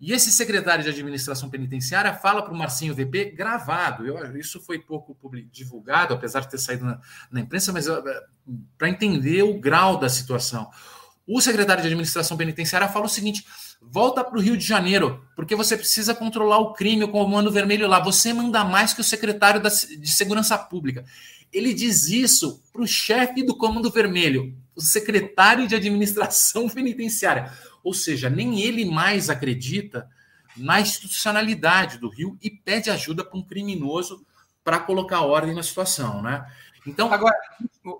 E esse secretário de administração penitenciária fala para o Marcinho VP gravado. Eu, isso foi pouco divulgado, apesar de ter saído na, na imprensa, mas para entender o grau da situação. O secretário de administração penitenciária fala o seguinte: Volta para o Rio de Janeiro, porque você precisa controlar o crime, o comando vermelho lá. Você manda mais que o secretário de Segurança Pública. Ele diz isso para o chefe do Comando Vermelho, o secretário de Administração <laughs> Penitenciária. Ou seja, nem ele mais acredita na institucionalidade do Rio e pede ajuda para um criminoso para colocar ordem na situação, né? Então, agora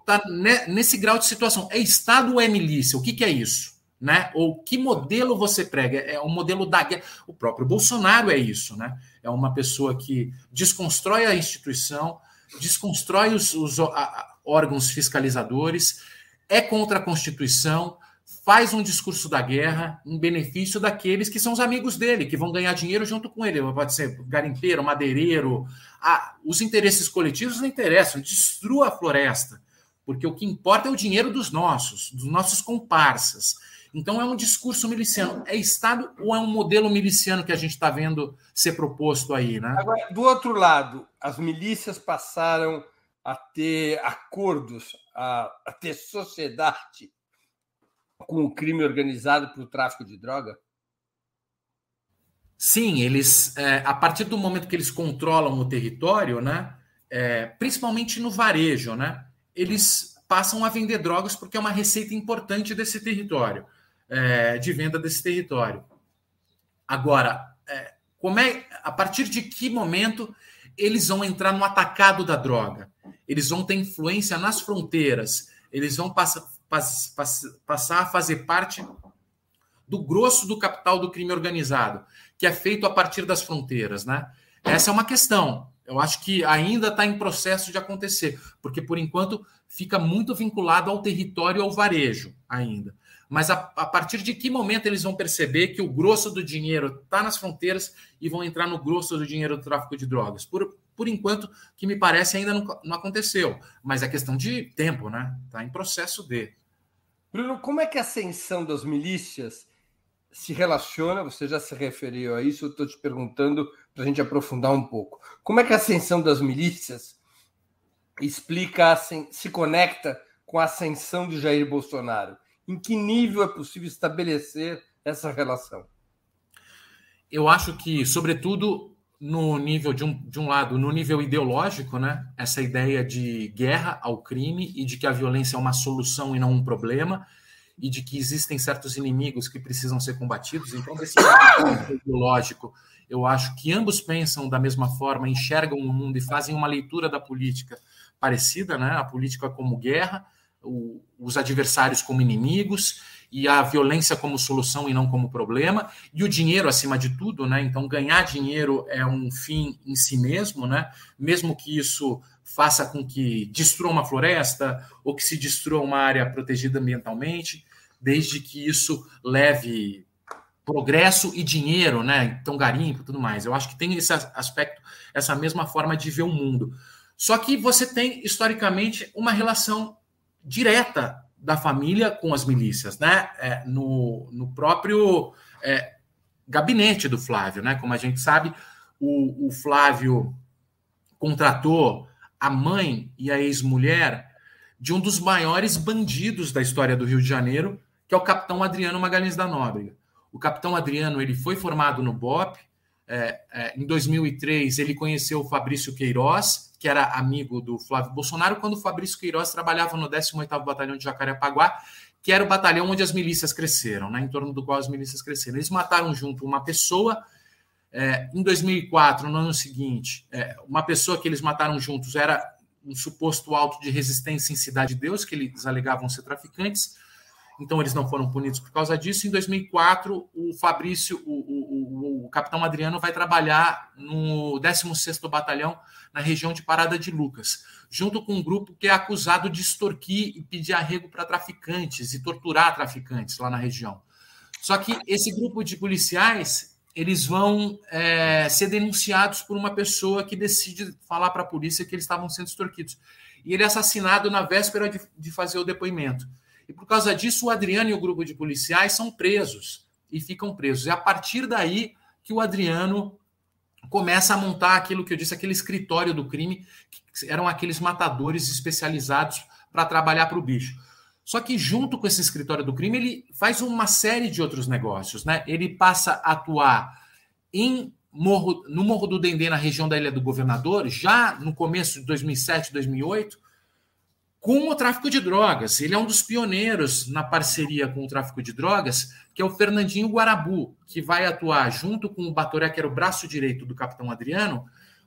tá nesse grau de situação. É Estado ou é milícia? O que, que é isso? né? Ou que modelo você prega? É um modelo da guerra. O próprio Bolsonaro é isso, né? É uma pessoa que desconstrói a instituição, desconstrói os, os a, órgãos fiscalizadores, é contra a Constituição, faz um discurso da guerra em benefício daqueles que são os amigos dele, que vão ganhar dinheiro junto com ele. Pode ser garimpeiro, madeireiro. Ah, os interesses coletivos não interessam, destrua a floresta, porque o que importa é o dinheiro dos nossos, dos nossos comparsas. Então é um discurso miliciano. É Estado ou é um modelo miliciano que a gente está vendo ser proposto aí, né? Agora, do outro lado, as milícias passaram a ter acordos, a, a ter sociedade com o crime organizado para o tráfico de droga? Sim, eles, é, a partir do momento que eles controlam o território, né, é, principalmente no varejo, né, eles passam a vender drogas porque é uma receita importante desse território é, de venda desse território. Agora, é, como é, a partir de que momento eles vão entrar no atacado da droga? Eles vão ter influência nas fronteiras, eles vão passar, pass, pass, passar a fazer parte do grosso do capital do crime organizado, que é feito a partir das fronteiras, né? Essa é uma questão. Eu acho que ainda está em processo de acontecer, porque por enquanto fica muito vinculado ao território e ao varejo ainda. Mas a, a, partir de que momento eles vão perceber que o grosso do dinheiro está nas fronteiras e vão entrar no grosso do dinheiro do tráfico de drogas? Por, por enquanto, que me parece ainda não, não aconteceu. Mas é questão de tempo, né? Está em processo de. Bruno, como é que a ascensão das milícias se relaciona? Você já se referiu a isso, eu estou te perguntando para a gente aprofundar um pouco. Como é que a ascensão das milícias explica, se conecta com a ascensão de Jair Bolsonaro? Em que nível é possível estabelecer essa relação? Eu acho que, sobretudo, no nível de um, de um lado, no nível ideológico, né? Essa ideia de guerra ao crime e de que a violência é uma solução e não um problema, e de que existem certos inimigos que precisam ser combatidos. Então, desse lado ideológico, eu acho que ambos pensam da mesma forma, enxergam o mundo e fazem uma leitura da política parecida, né? A política como guerra, o, os adversários como inimigos e a violência como solução e não como problema, e o dinheiro acima de tudo, né? Então, ganhar dinheiro é um fim em si mesmo, né? Mesmo que isso faça com que destrua uma floresta ou que se destrua uma área protegida ambientalmente, desde que isso leve progresso e dinheiro, né? Então, garimpo e tudo mais. Eu acho que tem esse aspecto, essa mesma forma de ver o mundo. Só que você tem, historicamente, uma relação direta da família com as milícias, né? É, no, no próprio é, gabinete do Flávio, né? Como a gente sabe, o, o Flávio contratou a mãe e a ex-mulher de um dos maiores bandidos da história do Rio de Janeiro, que é o capitão Adriano Magalhães da Nóbrega. O capitão Adriano ele foi formado no BOP. É, é, em 2003, ele conheceu o Fabrício Queiroz, que era amigo do Flávio Bolsonaro, quando o Fabrício Queiroz trabalhava no 18º Batalhão de Jacarepaguá, que era o batalhão onde as milícias cresceram, né, em torno do qual as milícias cresceram. Eles mataram junto uma pessoa. É, em 2004, no ano seguinte, é, uma pessoa que eles mataram juntos era um suposto auto de resistência em Cidade de Deus, que eles alegavam ser traficantes então eles não foram punidos por causa disso. Em 2004, o Fabrício, o, o, o, capitão Adriano, vai trabalhar no 16º Batalhão, na região de Parada de Lucas, junto com um grupo que é acusado de extorquir e pedir arrego para traficantes e torturar traficantes lá na região. Só que esse grupo de policiais eles vão é, ser denunciados por uma pessoa que decide falar para a polícia que eles estavam sendo extorquidos. E ele é assassinado na véspera de, de fazer o depoimento. E por causa disso, o Adriano e o grupo de policiais são presos e ficam presos. É a partir daí que o Adriano começa a montar aquilo que eu disse, aquele escritório do crime, que eram aqueles matadores especializados para trabalhar para o bicho. Só que junto com esse escritório do crime, ele faz uma série de outros negócios, né? Ele passa a atuar em Morro, no Morro do Dendê, na região da Ilha do Governador, já no começo de 2007, 2008, com o tráfico de drogas. Ele é um dos pioneiros na parceria com o tráfico de drogas, que é o Fernandinho Guarabu, que vai atuar junto com o Batoré, que era o braço direito do capitão Adriano.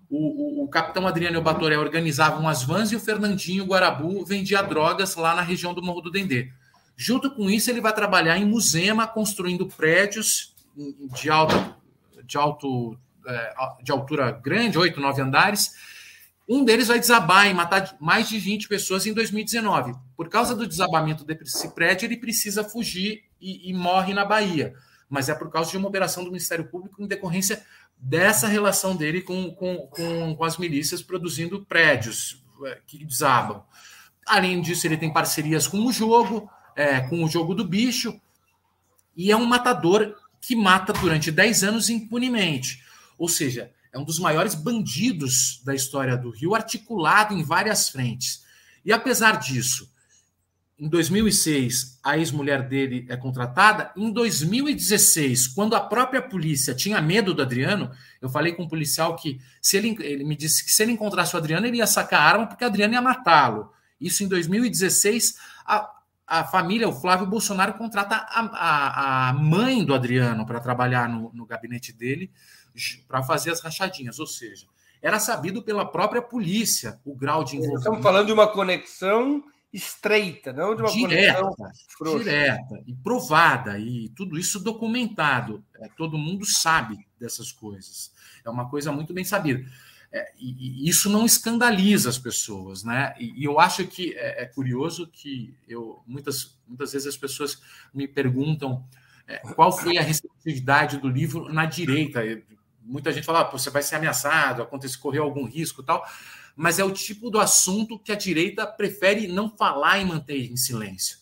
O, o, o capitão Adriano e o Batoré organizavam as vans e o Fernandinho Guarabu vendia drogas lá na região do Morro do Dendê. Junto com isso, ele vai trabalhar em Musema, construindo prédios de alta, de alto, é, de altura grande, oito, nove andares, um deles vai desabar e matar mais de 20 pessoas em 2019. Por causa do desabamento desse prédio, ele precisa fugir e, e morre na Bahia. Mas é por causa de uma operação do Ministério Público em decorrência dessa relação dele com, com, com, com as milícias produzindo prédios é, que desabam. Além disso, ele tem parcerias com o jogo, é, com o jogo do bicho, e é um matador que mata durante 10 anos impunemente. Ou seja, é um dos maiores bandidos da história do Rio, articulado em várias frentes. E apesar disso, em 2006, a ex-mulher dele é contratada. Em 2016, quando a própria polícia tinha medo do Adriano, eu falei com um policial que se ele, ele me disse que se ele encontrasse o Adriano, ele ia sacar a arma porque o Adriano ia matá-lo. Isso em 2016, a, a família, o Flávio Bolsonaro, contrata a, a, a mãe do Adriano para trabalhar no, no gabinete dele para fazer as rachadinhas, ou seja, era sabido pela própria polícia o grau de envolvimento. Estamos falando de uma conexão estreita, não de uma direta, direta e provada e tudo isso documentado. É, todo mundo sabe dessas coisas. É uma coisa muito bem sabida. É, e, e, isso não escandaliza as pessoas, né? E, e eu acho que é, é, curioso que eu muitas muitas vezes as pessoas me perguntam é, qual foi a receptividade do livro na direita. Muita gente fala, ah, você vai ser ameaçado, acontece correr algum risco, tal mas é o tipo do assunto que a direita prefere não falar e manter em silêncio.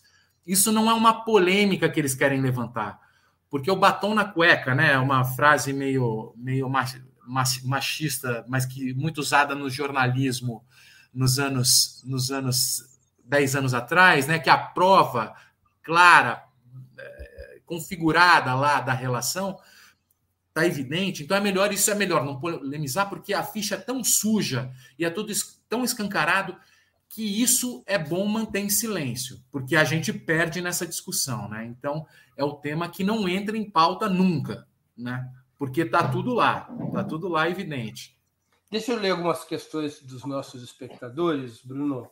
Isso não é uma polêmica que eles querem levantar, porque o batom na cueca, né, é uma frase meio, meio machista, mas que muito usada no jornalismo nos anos nos anos 10 anos atrás, né, que é a prova clara, eh, configurada lá da relação Está evidente? Então é melhor, isso é melhor não polemizar, porque a ficha é tão suja e é tudo tão escancarado que isso é bom manter em silêncio, porque a gente perde nessa discussão, né? Então é o tema que não entra em pauta nunca, né? Porque está tudo lá, está tudo lá evidente. Deixa eu ler algumas questões dos nossos espectadores, Bruno.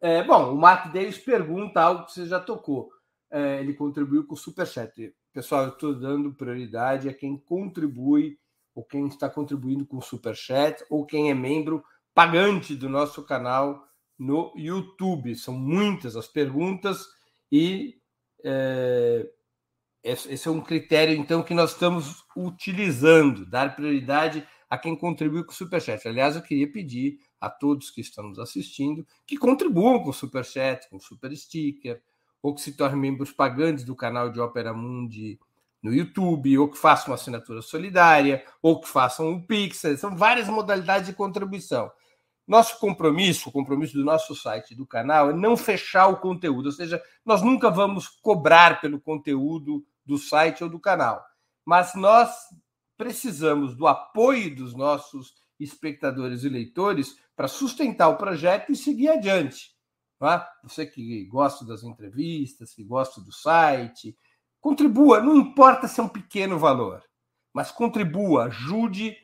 É, bom, o Mark Davis pergunta algo que você já tocou. É, ele contribuiu com o Superchat. Pessoal, eu estou dando prioridade a quem contribui, ou quem está contribuindo com o Superchat, ou quem é membro pagante do nosso canal no YouTube. São muitas as perguntas e é, esse é um critério, então, que nós estamos utilizando, dar prioridade a quem contribui com o Superchat. Aliás, eu queria pedir a todos que estão nos assistindo que contribuam com o Superchat, com o Super Sticker, ou que se tornem membros pagantes do canal de Opera Mundi no YouTube, ou que façam uma assinatura solidária, ou que façam um Pix. São várias modalidades de contribuição. Nosso compromisso, o compromisso do nosso site do canal, é não fechar o conteúdo, ou seja, nós nunca vamos cobrar pelo conteúdo do site ou do canal, mas nós precisamos do apoio dos nossos espectadores e leitores para sustentar o projeto e seguir adiante. Você que gosta das entrevistas, que gosta do site, contribua, não importa se é um pequeno valor, mas contribua, ajude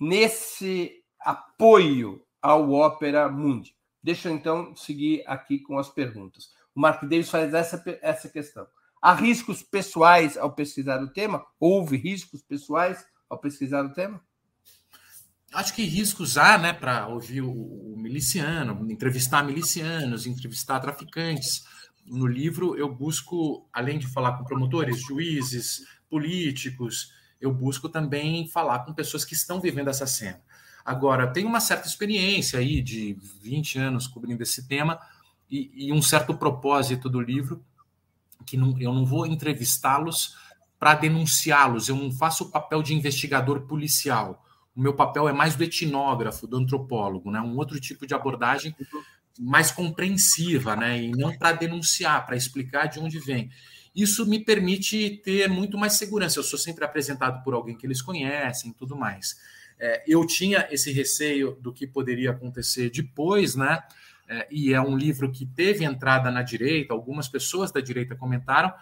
nesse apoio ao Opera Mundi. Deixa eu então seguir aqui com as perguntas. O Mark Davis faz essa, essa questão. Há riscos pessoais ao pesquisar o tema? Houve riscos pessoais ao pesquisar o tema? Acho que riscos há, né, para ouvir o, o, miliciano, entrevistar milicianos, entrevistar traficantes. No livro, eu busco, além de falar com promotores, juízes, políticos, eu busco também falar com pessoas que estão vivendo essa cena. Agora, tem uma certa experiência aí de 20 anos cobrindo esse tema e, e um certo propósito do livro, que não, eu não vou entrevistá-los para denunciá-los, eu não faço o papel de investigador policial o meu papel é mais do etnógrafo, do antropólogo, né? um outro tipo de abordagem mais compreensiva, né? e não para denunciar, para explicar de onde vem. Isso me permite ter muito mais segurança. Eu sou sempre apresentado por alguém que eles conhecem, tudo mais. É, eu tinha esse receio do que poderia acontecer depois, né? É, e é um livro que teve entrada na direita, algumas pessoas da direita comentaram,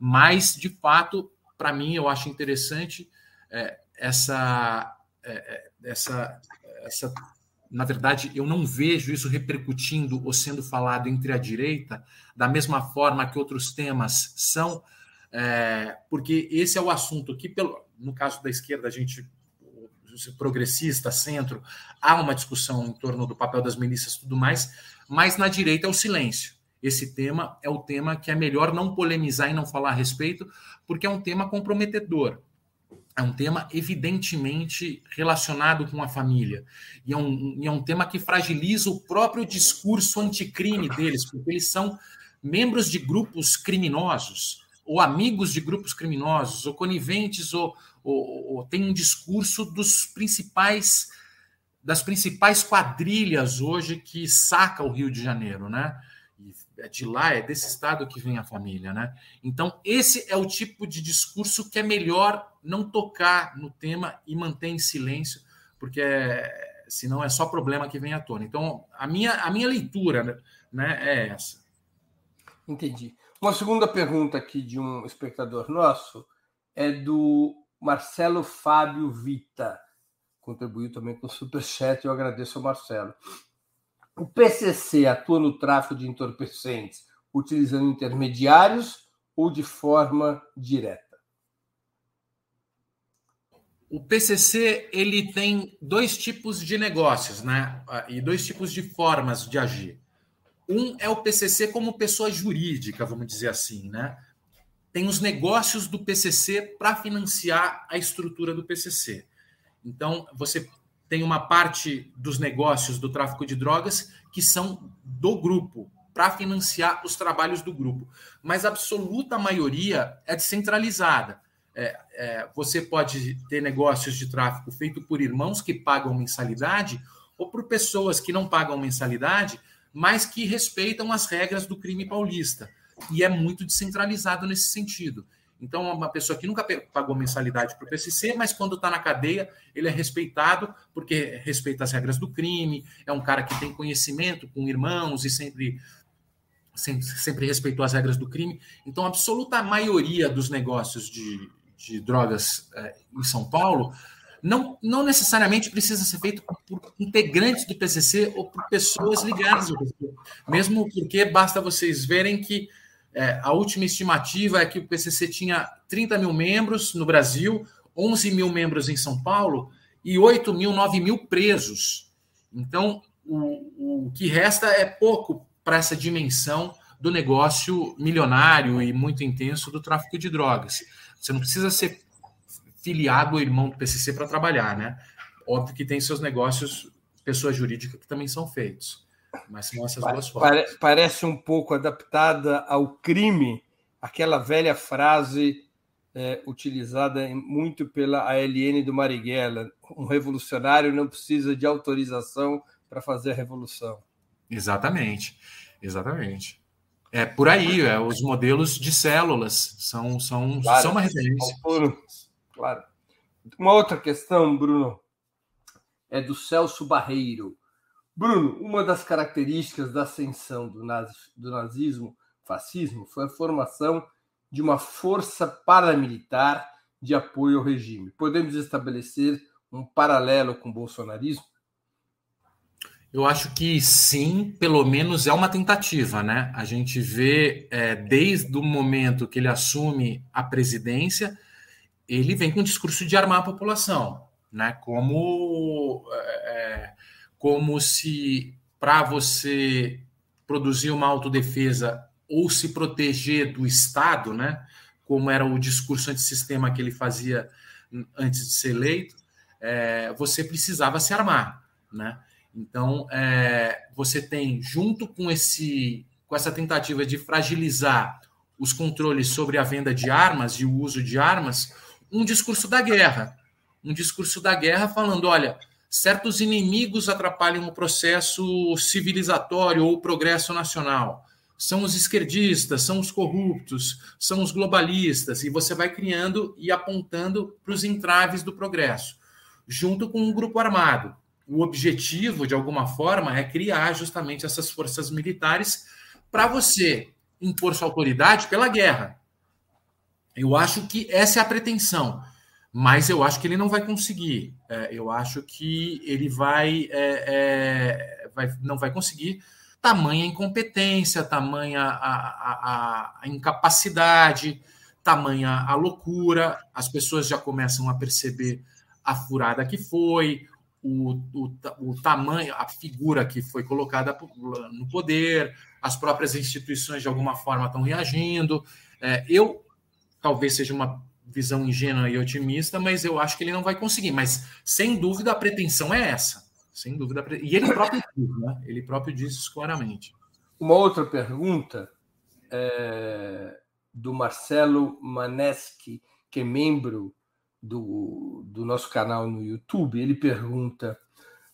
mas de fato, para mim, eu acho interessante é, essa é, é, essa, essa, na verdade, eu não vejo isso repercutindo ou sendo falado entre a direita da mesma forma que outros temas são, é, porque esse é o assunto que, pelo, no caso da esquerda, a gente progressista, centro, há uma discussão em torno do papel das milícias e tudo mais, mas na direita é o silêncio. Esse tema é o tema que é melhor não polemizar e não falar a respeito, porque é um tema comprometedor é um tema evidentemente relacionado com a família. E é um, e é um tema que fragiliza o próprio discurso anticrime deles, porque eles são membros de grupos criminosos, ou amigos de grupos criminosos, ou coniventes, ou, ou, ou tem um discurso dos principais das principais quadrilhas hoje que saca o Rio de Janeiro, né? É de lá, é desse estado que vem a família, né? Então, esse é o tipo de discurso que é melhor não tocar no tema e manter em silêncio, porque é, senão é só problema que vem à tona. Então, a minha, a minha leitura né, é essa. Entendi. Uma segunda pergunta aqui de um espectador nosso é do Marcelo Fábio Vita. Contribuiu também com o Superchat, eu agradeço ao Marcelo. O PCC atua no tráfico de entorpecentes utilizando intermediários ou de forma direta? O PCC ele tem dois tipos de negócios, né? E dois tipos de formas de agir. Um é o PCC como pessoa jurídica, vamos dizer assim, né? Tem os negócios do PCC para financiar a estrutura do PCC. Então, você tem uma parte dos negócios do tráfico de drogas que são do grupo, para financiar os trabalhos do grupo. Mas a absoluta maioria é descentralizada. É, é, você pode ter negócios de tráfico feito por irmãos que pagam mensalidade ou por pessoas que não pagam mensalidade, mas que respeitam as regras do crime paulista. E é muito descentralizado nesse sentido. Então, uma pessoa que nunca pagou mensalidade para o PCC, mas quando está na cadeia, ele é respeitado porque respeita as regras do crime, é um cara que tem conhecimento com irmãos e sempre sempre, sempre respeitou as regras do crime. Então, a absoluta maioria dos negócios de, de drogas é, em São Paulo não, não necessariamente precisa ser feito por integrantes do PCC ou por pessoas ligadas ao PCC. Mesmo porque basta vocês verem que é, a última estimativa é que o PCC tinha 30 mil membros no Brasil, 11 mil membros em São Paulo e 8 mil, 9 mil presos. Então, o, o que resta é pouco para essa dimensão do negócio milionário e muito intenso do tráfico de drogas. Você não precisa ser filiado ou irmão do PCC para trabalhar, né? Óbvio que tem seus negócios, pessoa jurídica, que também são feitos. Mas são essas duas formas. Parece um pouco adaptada ao crime, aquela velha frase é, utilizada muito pela ALN do Marighella: um revolucionário não precisa de autorização para fazer a revolução. Exatamente, exatamente. É por aí, é, os modelos de células são, são, claro, são uma referência. Claro. Uma outra questão, Bruno, é do Celso Barreiro. Bruno, uma das características da ascensão do, do nazismo, fascismo, foi a formação de uma força paramilitar de apoio ao regime. Podemos estabelecer um paralelo com o bolsonarismo? Eu acho que sim, pelo menos é uma tentativa, né? A gente vê é, desde o momento que ele assume a presidência, ele vem com um discurso de armar a população, né? Como, como se para você produzir uma autodefesa ou se proteger do Estado, né? Como era o discurso antissistema que ele fazia antes de ser eleito, é, você precisava se armar, né? Então, é, você tem, junto com, esse, com essa tentativa de fragilizar os controles sobre a venda de armas e o uso de armas, um discurso da guerra. Um discurso da guerra falando: olha, certos inimigos atrapalham o processo civilizatório ou o progresso nacional. São os esquerdistas, são os corruptos, são os globalistas, e você vai criando e apontando para os entraves do progresso, junto com um grupo armado o objetivo, de alguma forma, é criar justamente essas forças militares para você impor sua autoridade pela guerra. Eu acho que essa é a pretensão, mas eu acho que ele não vai conseguir. É, eu acho que ele vai, é, é, vai, não vai conseguir. Tamanha incompetência, tamanha a, a, a incapacidade, tamanha a loucura. As pessoas já começam a perceber a furada que foi, o, o, o tamanho, a figura que foi colocada no poder, as próprias instituições de alguma forma estão reagindo. É, eu talvez seja uma visão ingênua e otimista, mas eu acho que ele não vai conseguir. Mas sem dúvida a pretensão é essa, sem dúvida. E ele próprio diz, né? Ele próprio diz isso claramente. Uma outra pergunta é, do Marcelo Maneschi, que é membro do, do nosso canal no YouTube, ele pergunta: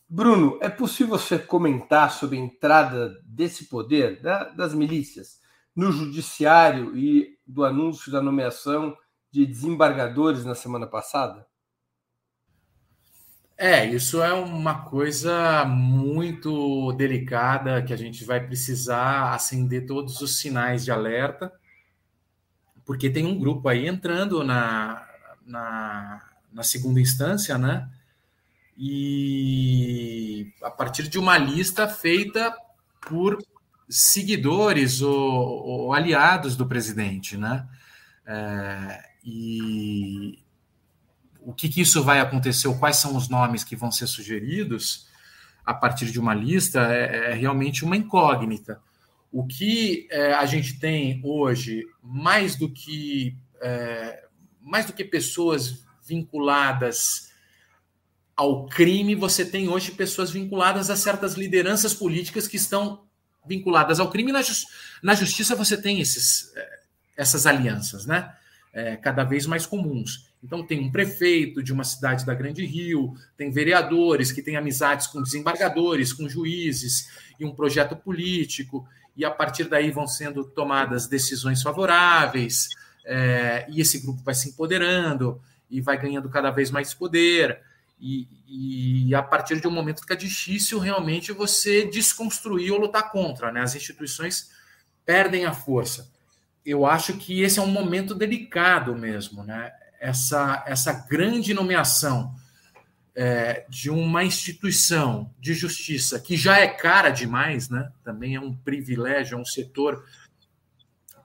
Bruno, é possível você comentar sobre a entrada desse poder, da, das milícias, no judiciário e do anúncio da nomeação de desembargadores na semana passada? É, isso é uma coisa muito delicada que a gente vai precisar acender todos os sinais de alerta, porque tem um grupo aí entrando na, na, na segunda instância, né? e a partir de uma lista feita por seguidores ou, ou aliados do presidente, né? É, e o que, que, isso vai acontecer, ou quais são os nomes que vão ser sugeridos a partir de uma lista, é, é realmente uma incógnita. O que é, a gente tem hoje, mais do que é, mais do que pessoas vinculadas ao crime, você tem hoje pessoas vinculadas a certas lideranças políticas que estão vinculadas ao crime. Na, na justiça você tem esses, é, essas alianças, né? É, cada vez mais comuns. Então, tem um prefeito de uma cidade da Grande Rio, tem vereadores que têm amizades com desembargadores, com juízes, e um projeto político, e a partir daí vão sendo tomadas decisões favoráveis, é, e esse grupo vai se empoderando e vai ganhando cada vez mais poder. E, e, a partir de um momento fica difícil realmente você desconstruir ou lutar contra, né? As instituições perdem a força. Eu acho que esse é um momento delicado mesmo, né? essa, essa grande nomeação é, de uma instituição de justiça que já é cara demais, né? também é um privilégio, é um setor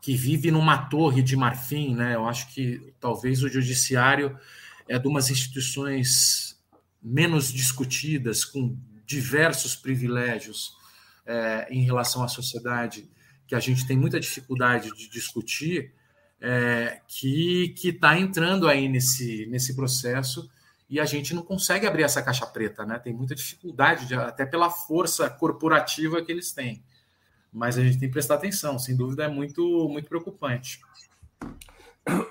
que vive numa torre de marfim. Né? Eu acho que talvez o judiciário é de umas instituições menos discutidas, com diversos privilégios é, em relação à sociedade, que a gente tem muita dificuldade de discutir é, que está entrando aí nesse, nesse processo e a gente não consegue abrir essa caixa preta, né? Tem muita dificuldade, de, até pela força corporativa que eles têm. Mas a gente tem que prestar atenção, sem dúvida é muito, muito preocupante.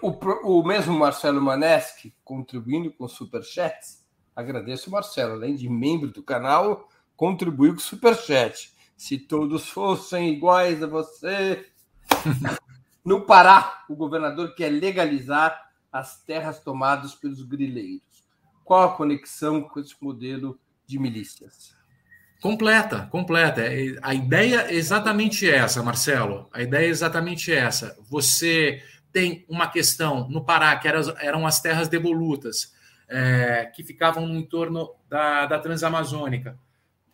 O, o mesmo Marcelo Maneschi contribuindo com superchats. Agradeço, Marcelo, além de membro do canal, contribuiu com superchat. Se todos fossem iguais a você. <laughs> No Pará, o governador quer legalizar as terras tomadas pelos grileiros. Qual a conexão com esse modelo de milícias? Completa, completa. É, a ideia é exatamente essa, Marcelo. A ideia é exatamente essa. Você tem uma questão no Pará, que eram as terras devolutas, é, que ficavam no entorno da, da Transamazônica,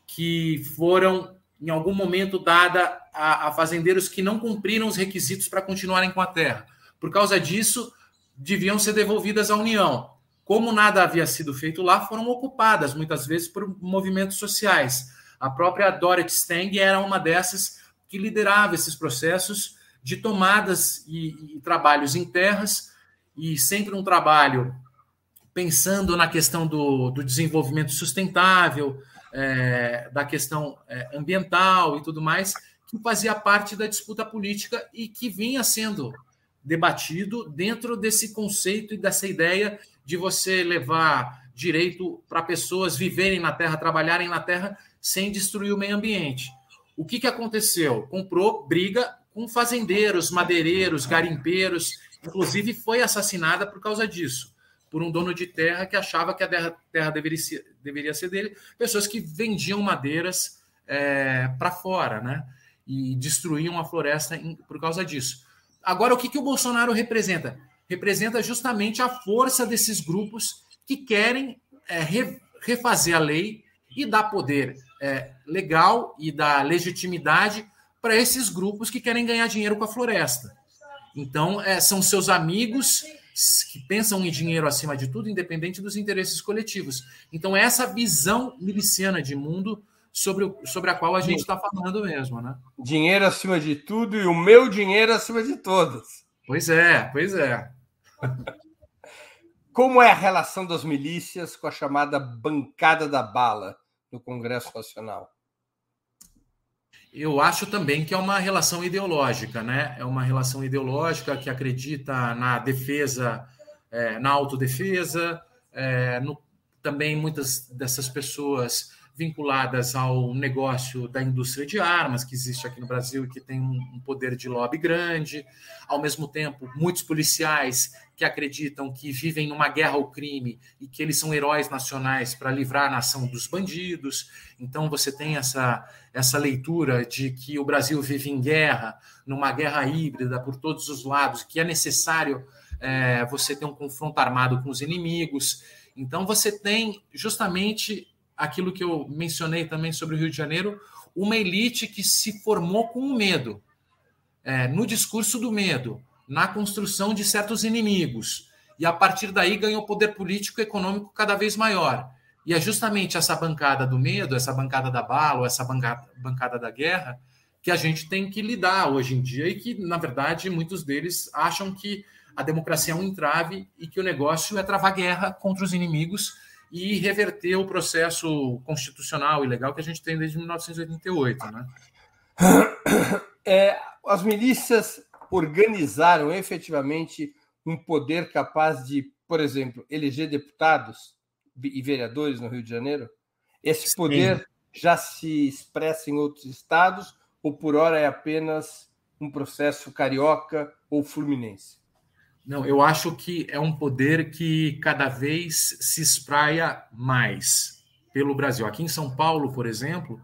que foram em algum momento dada a, a fazendeiros que não cumpriram os requisitos para continuarem com a terra. Por causa disso, deviam ser devolvidas à União. Como nada havia sido feito lá, foram ocupadas muitas vezes por movimentos sociais. A própria Dorothy Stang era uma dessas que liderava esses processos de tomadas e, e trabalhos em terras, e sempre um trabalho pensando na questão do, do desenvolvimento sustentável, é, da questão é, ambiental e tudo mais, que fazia parte da disputa política e que vinha sendo debatido dentro desse conceito e dessa ideia de você levar direito para pessoas viverem na terra, trabalharem na terra sem destruir o meio ambiente. O que, que aconteceu? Comprou briga com fazendeiros, madeireiros, garimpeiros, inclusive foi assassinada por causa disso por um dono de terra que achava que a terra, deveria, ser, deveria ser dele, pessoas que vendiam madeiras é, para fora, né? E destruíam a floresta em, por causa disso. Agora, o que, que o Bolsonaro representa? Representa justamente a força desses grupos que querem é, re, refazer a lei e dar poder é, legal e dar legitimidade para esses grupos que querem ganhar dinheiro com a floresta. Então, é, são seus amigos que pensam em dinheiro acima de tudo, independente dos interesses coletivos. Então, é essa visão miliciana de mundo sobre, o, sobre a qual a gente está falando mesmo, né? Dinheiro acima de tudo e o meu dinheiro acima de todos. Pois é, pois é. <laughs> Como é a relação das milícias com a chamada bancada da bala no Congresso Nacional? Eu acho também que é uma relação ideológica, né? É uma relação ideológica que acredita na defesa, é, na autodefesa, é, no, também muitas dessas pessoas vinculadas ao negócio da indústria de armas que existe aqui no Brasil e que tem um poder de lobby grande. Ao mesmo tempo, muitos policiais que acreditam que vivem numa guerra ao crime e que eles são heróis nacionais para livrar a nação dos bandidos. Então você tem essa essa leitura de que o Brasil vive em guerra, numa guerra híbrida por todos os lados, que é necessário é, você ter um confronto armado com os inimigos. Então você tem justamente aquilo que eu mencionei também sobre o Rio de Janeiro, uma elite que se formou com o medo, é, no discurso do medo, na construção de certos inimigos, e a partir daí ganhou poder político e econômico cada vez maior. E é justamente essa bancada do medo, essa bancada da bala, essa bancada, bancada da guerra, que a gente tem que lidar hoje em dia e que, na verdade, muitos deles acham que a democracia é um entrave e que o negócio é travar guerra contra os inimigos e reverter o processo constitucional e legal que a gente tem desde 1988. Né? É, as milícias organizaram efetivamente um poder capaz de, por exemplo, eleger deputados e vereadores no Rio de Janeiro? Esse poder Sim. já se expressa em outros estados ou por hora é apenas um processo carioca ou fluminense? Não, eu acho que é um poder que cada vez se espraia mais pelo Brasil. Aqui em São Paulo, por exemplo,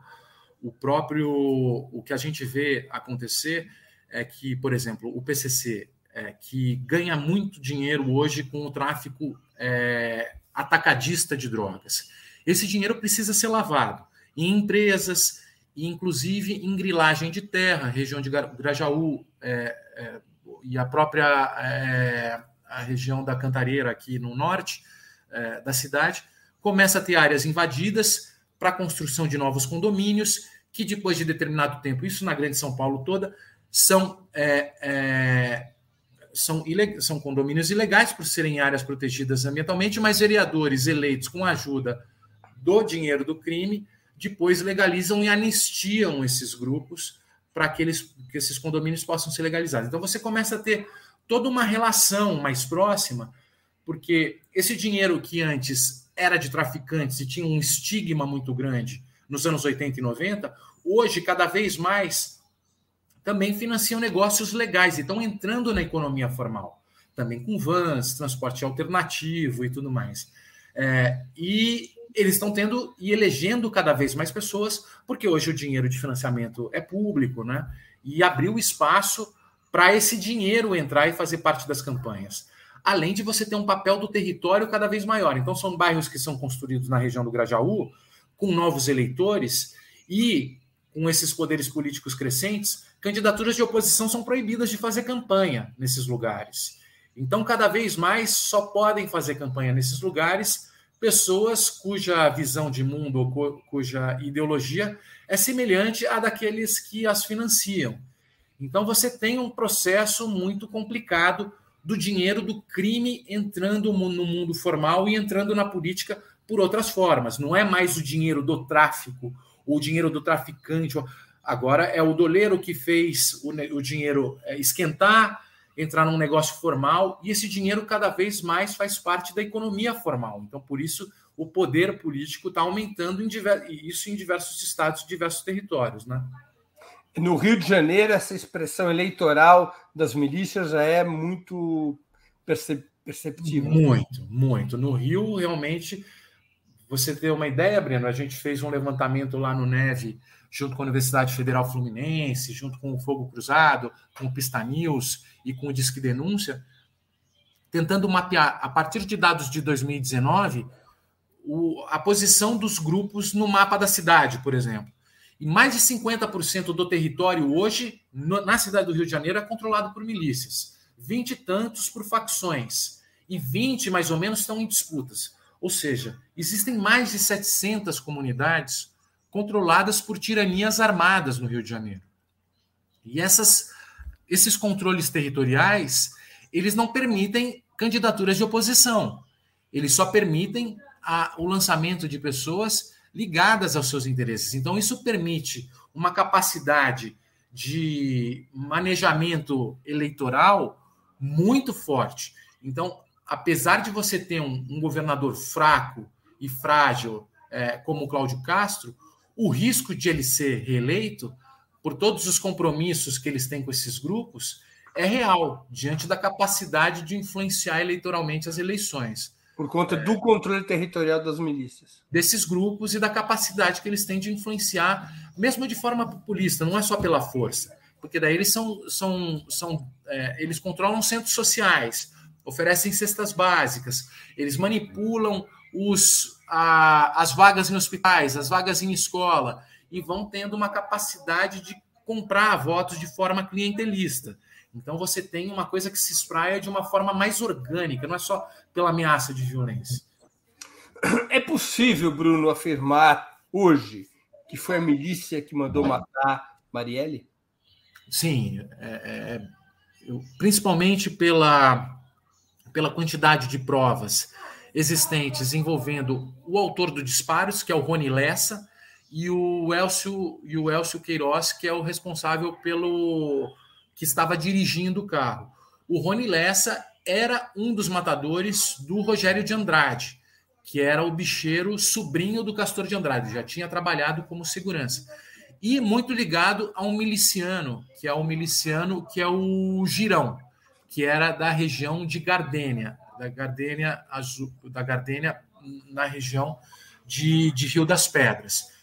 o próprio o que a gente vê acontecer é que, por exemplo, o PCC, é, que ganha muito dinheiro hoje com o tráfico é, atacadista de drogas, esse dinheiro precisa ser lavado em empresas, inclusive em grilagem de terra, região de Grajaú, é, é e a própria é, a região da Cantareira, aqui no norte é, da cidade, começa a ter áreas invadidas para a construção de novos condomínios, que depois de determinado tempo, isso na Grande São Paulo toda, são, é, são, são condomínios ilegais por serem áreas protegidas ambientalmente, mas vereadores eleitos com a ajuda do dinheiro do crime depois legalizam e anistiam esses grupos para que, eles, que esses condomínios possam ser legalizados. Então você começa a ter toda uma relação mais próxima, porque esse dinheiro que antes era de traficantes e tinha um estigma muito grande nos anos 80 e 90, hoje, cada vez mais, também financiam negócios legais e estão entrando na economia formal, também com vans, transporte alternativo e tudo mais. É, e eles estão tendo e elegendo cada vez mais pessoas, porque hoje o dinheiro de financiamento é público, né? E abriu espaço para esse dinheiro entrar e fazer parte das campanhas. Além de você ter um papel do território cada vez maior. Então, são bairros que são construídos na região do Grajaú, com novos eleitores e com esses poderes políticos crescentes, candidaturas de oposição são proibidas de fazer campanha nesses lugares. Então, cada vez mais só podem fazer campanha nesses lugares pessoas cuja visão de mundo ou cuja ideologia é semelhante à daqueles que as financiam. Então você tem um processo muito complicado do dinheiro do crime entrando no mundo formal e entrando na política por outras formas. Não é mais o dinheiro do tráfico ou o dinheiro do traficante. Agora é o doleiro que fez o, dinheiro é, esquentar entrar num negócio formal, e esse dinheiro cada vez mais faz parte da economia formal. Então, por isso, o poder político está aumentando, em diver... isso em diversos estados, diversos territórios. Né? No Rio de Janeiro, essa expressão eleitoral das milícias já é muito perceptível. Muito, muito. No Rio, realmente, você ter uma ideia, Breno, a gente fez um levantamento lá no Neve, junto com a Universidade Federal Fluminense, junto com o Fogo Cruzado, com o Pista News, e com o Disque Denúncia, tentando mapear, a partir de dados de 2019, o, a posição dos grupos no mapa da cidade, por exemplo. E mais de 50% do território hoje, no, na cidade do Rio de Janeiro, é controlado por milícias. 20 e tantos por facções. E 20, mais ou menos, estão em disputas. Ou seja, existem mais de 700 comunidades controladas por tiranias armadas no Rio de Janeiro. E essas esses controles territoriais, eles não permitem candidaturas de oposição. Eles só permitem a, o lançamento de pessoas ligadas aos seus interesses. Então, isso permite uma capacidade de manejamento eleitoral muito forte. Então, apesar de você ter um, um governador fraco e frágil é, como o Cláudio Castro, o risco de ele ser reeleito por todos os compromissos que eles têm com esses grupos, é real, diante da capacidade de influenciar eleitoralmente as eleições. Por conta é, do controle territorial das milícias. Desses grupos e da capacidade que eles têm de influenciar, mesmo de forma populista, não é só pela força. Porque daí eles são. são, são é, eles controlam centros sociais, oferecem cestas básicas, eles manipulam os, a, as vagas em hospitais, as vagas em escola, e vão tendo uma capacidade de comprar votos de forma clientelista. Então você tem uma coisa que se espraia de uma forma mais orgânica, não é só pela ameaça de violência. É possível, Bruno, afirmar hoje que foi a milícia que mandou matar Marielle? Sim, é, é, principalmente pela, pela quantidade de provas existentes envolvendo o autor do disparos, que é o Rony Lessa, e o Elcio, e o Elcio Queiroz, que é o responsável pelo que estava dirigindo o carro. O Rony Lessa era um dos matadores do Rogério de Andrade, que era o bicheiro sobrinho do Castor de Andrade, já tinha trabalhado como segurança. E muito ligado a um miliciano, que é o miliciano que é o Girão, que era da região de Gardênia, da Gardênia Azul, da Gardênia na região de, de Rio das Pedras.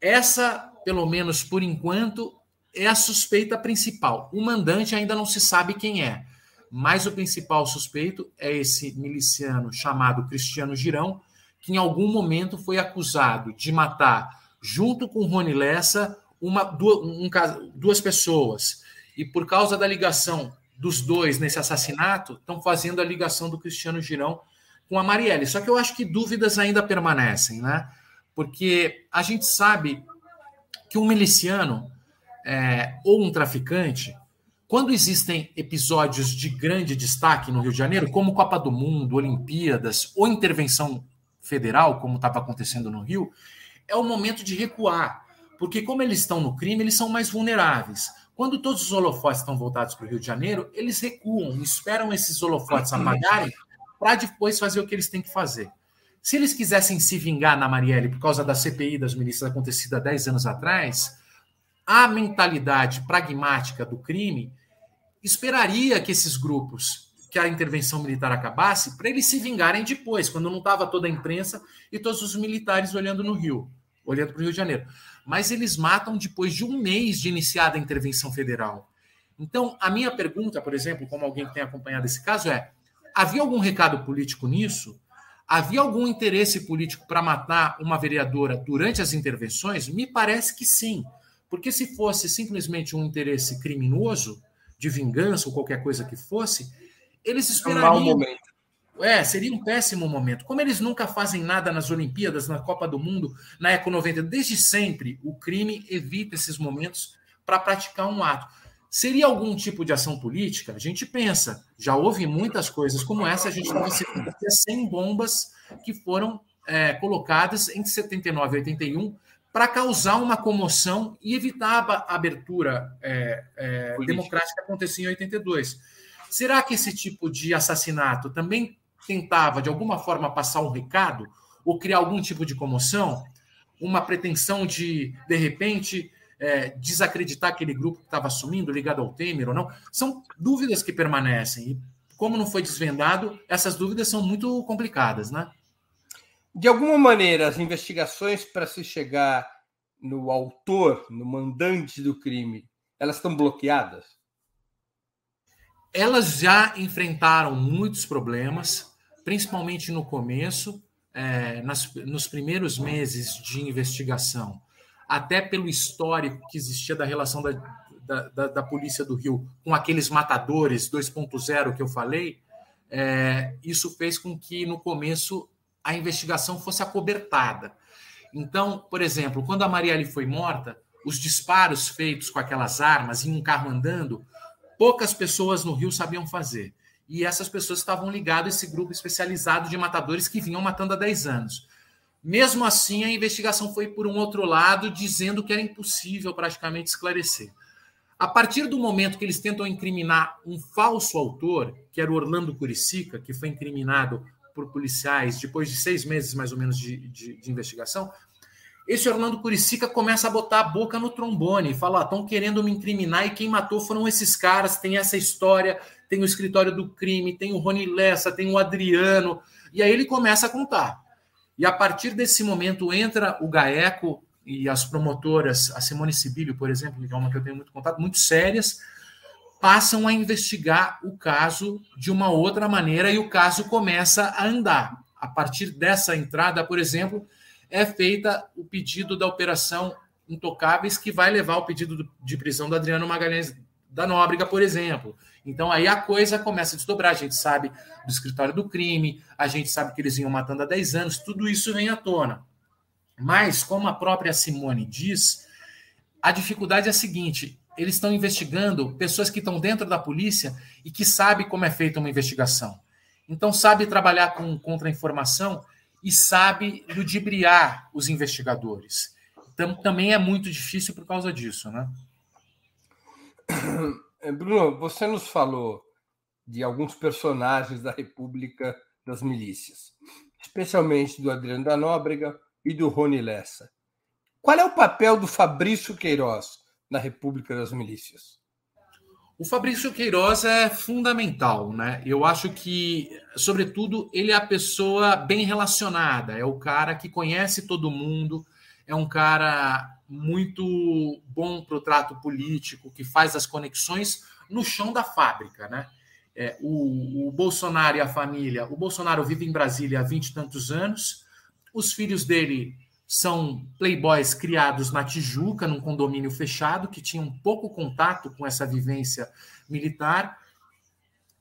Essa, pelo menos por enquanto, é a suspeita principal. O mandante ainda não se sabe quem é, mas o principal suspeito é esse miliciano chamado Cristiano Girão, que em algum momento foi acusado de matar, junto com Rony Lessa, uma, duas, um, duas pessoas. E por causa da ligação dos dois nesse assassinato, estão fazendo a ligação do Cristiano Girão com a Marielle. Só que eu acho que dúvidas ainda permanecem, né? Porque a gente sabe que um miliciano é, ou um traficante, quando existem episódios de grande destaque no Rio de Janeiro, como Copa do Mundo, Olimpíadas ou intervenção federal, como estava acontecendo no Rio, é o momento de recuar. Porque, como eles estão no crime, eles são mais vulneráveis. Quando todos os holofotes estão voltados para o Rio de Janeiro, eles recuam, esperam esses holofotes apagarem para depois fazer o que eles têm que fazer. Se eles quisessem se vingar na Marielle por causa da CPI das milícias acontecida 10 anos atrás, a mentalidade pragmática do crime esperaria que esses grupos, que a intervenção militar acabasse, para eles se vingarem depois, quando não estava toda a imprensa e todos os militares olhando no Rio, olhando para o Rio de Janeiro. Mas eles matam depois de um mês de iniciada a intervenção federal. Então, a minha pergunta, por exemplo, como alguém que tem acompanhado esse caso, é: havia algum recado político nisso? Havia algum interesse político para matar uma vereadora durante as intervenções? Me parece que sim. Porque se fosse simplesmente um interesse criminoso, de vingança ou qualquer coisa que fosse, eles esperariam. É um mau momento. É, seria um péssimo momento. Como eles nunca fazem nada nas Olimpíadas, na Copa do Mundo, na Eco 90, desde sempre o crime evita esses momentos para praticar um ato. Seria algum tipo de ação política? A gente pensa. Já houve muitas coisas como essa. A gente teve 100 bombas que foram é, colocadas entre 79 e 81 para causar uma comoção e evitar a abertura é, é, democrática que acontecia em 82. Será que esse tipo de assassinato também tentava, de alguma forma, passar um recado ou criar algum tipo de comoção? Uma pretensão de, de repente, é, desacreditar aquele grupo que estava assumindo, ligado ao Temer ou não? São dúvidas que permanecem. E, como não foi desvendado, essas dúvidas são muito complicadas, né? De alguma maneira, as investigações para se chegar no autor, no mandante do crime, elas estão bloqueadas? Elas já enfrentaram muitos problemas, principalmente no começo, é, nas, nos primeiros meses de investigação, até pelo histórico que existia da relação da, da, da, da Polícia do Rio com aqueles matadores 2.0 que eu falei, é, isso fez com que no começo a investigação fosse acobertada. Então, por exemplo, quando a Marielle foi morta, os disparos feitos com aquelas armas em um carro andando, poucas pessoas no Rio sabiam fazer. E essas pessoas estavam ligadas a esse grupo especializado de matadores que vinham matando há 10 anos. Mesmo assim, a investigação foi por um outro lado, dizendo que era impossível praticamente esclarecer. A partir do momento que eles tentam incriminar um falso autor, que era o Orlando Curicica, que foi incriminado por policiais depois de seis meses mais ou menos de, de, de investigação, esse Orlando Curicica começa a botar a boca no trombone e fala: estão ah, querendo me incriminar e quem matou foram esses caras. Tem essa história, tem o escritório do crime, tem o Rony Lessa, tem o Adriano. E aí ele começa a contar. E a partir desse momento entra o GAECO e as promotoras, a Simone Sibilio, por exemplo, que é uma que eu tenho muito contato, muito sérias, passam a investigar o caso de uma outra maneira e o caso começa a andar. a partir dessa entrada, por exemplo, é feita o pedido da operação Intocáveis, que vai levar o pedido de prisão do Adriano Magalhães da Nóbrega, por exemplo. Então aí a coisa começa a desdobrar. A gente sabe do escritório do crime, a gente sabe que eles vinham matando há 10 anos, tudo isso vem à tona. Mas, como a própria Simone diz, a dificuldade é a seguinte: eles estão investigando pessoas que estão dentro da polícia e que sabem como é feita uma investigação. Então, sabe trabalhar com contra-informação e sabe ludibriar os investigadores. Então, também é muito difícil por causa disso, né? <coughs> Bruno, você nos falou de alguns personagens da República das Milícias, especialmente do Adriano da Nóbrega e do Rony Lessa. Qual é o papel do Fabrício Queiroz na República das Milícias? O Fabrício Queiroz é fundamental, né? Eu acho que, sobretudo, ele é a pessoa bem relacionada, é o cara que conhece todo mundo, é um cara muito bom para o trato político, que faz as conexões no chão da fábrica, né? É, o, o, Bolsonaro e a família. O Bolsonaro vive em Brasília há vinte e tantos anos. Os filhos dele são playboys criados na Tijuca, num condomínio fechado, que tinham pouco contato com essa vivência militar.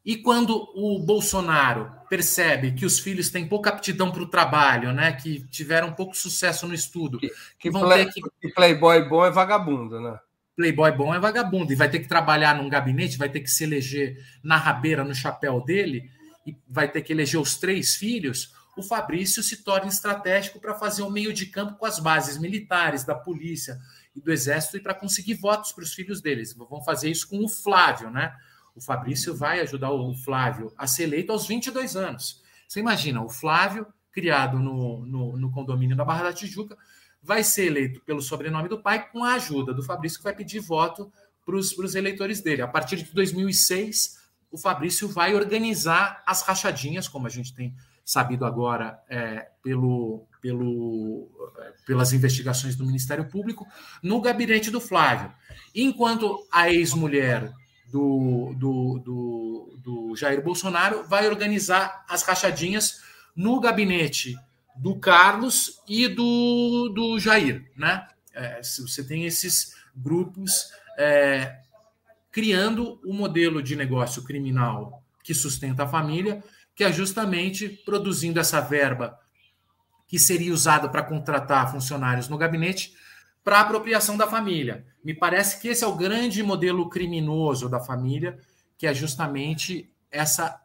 E quando o Bolsonaro percebe que os filhos têm pouca aptidão para o trabalho, né, que tiveram pouco sucesso no estudo, que, que vão play, ter que... que playboy bom é vagabundo, né? Playboy bom é vagabundo e vai ter que trabalhar num gabinete, vai ter que se eleger na rabeira no chapéu dele e vai ter que eleger os três filhos o Fabrício se torna estratégico para fazer um meio de campo com as bases militares, da polícia e do exército e para conseguir votos para os filhos deles. Vão fazer isso com o Flávio, né? O Fabrício vai ajudar o Flávio a ser eleito aos 22 anos. Você imagina, o Flávio, criado no, no, no condomínio da Barra da Tijuca, vai ser eleito pelo sobrenome do pai com a ajuda do Fabrício, que vai pedir voto para os eleitores dele. A partir de 2006, o Fabrício vai organizar as rachadinhas, como a gente tem sabido agora é, pelo, pelo, pelas investigações do Ministério Público, no gabinete do Flávio. Enquanto a ex-mulher do, do, do, do Jair Bolsonaro vai organizar as rachadinhas no gabinete do Carlos e do, do Jair. Né? É, você tem esses grupos é, criando o um modelo de negócio criminal que sustenta a família que é justamente produzindo essa verba que seria usada para contratar funcionários no gabinete para apropriação da família. Me parece que esse é o grande modelo criminoso da família, que é justamente essa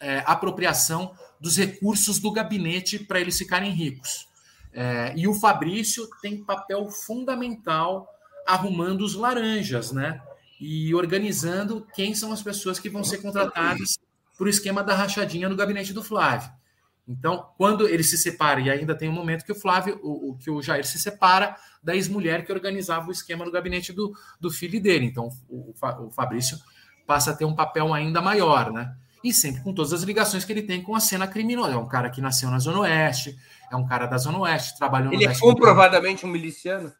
é, apropriação dos recursos do gabinete para eles ficarem ricos. É, e o Fabrício tem papel fundamental arrumando os laranjas, né? E organizando quem são as pessoas que vão ser contratadas para o esquema da rachadinha no gabinete do Flávio. Então, quando ele se separa, e ainda tem um momento que o Flávio, o, o que o Jair se separa da ex-mulher que organizava o esquema no gabinete do, do filho dele. Então, o, o Fabrício passa a ter um papel ainda maior, né? E sempre com todas as ligações que ele tem com a cena criminosa. É um cara que nasceu na Zona Oeste, é um cara da Zona Oeste, trabalhou no. Ele é comprovadamente um miliciano?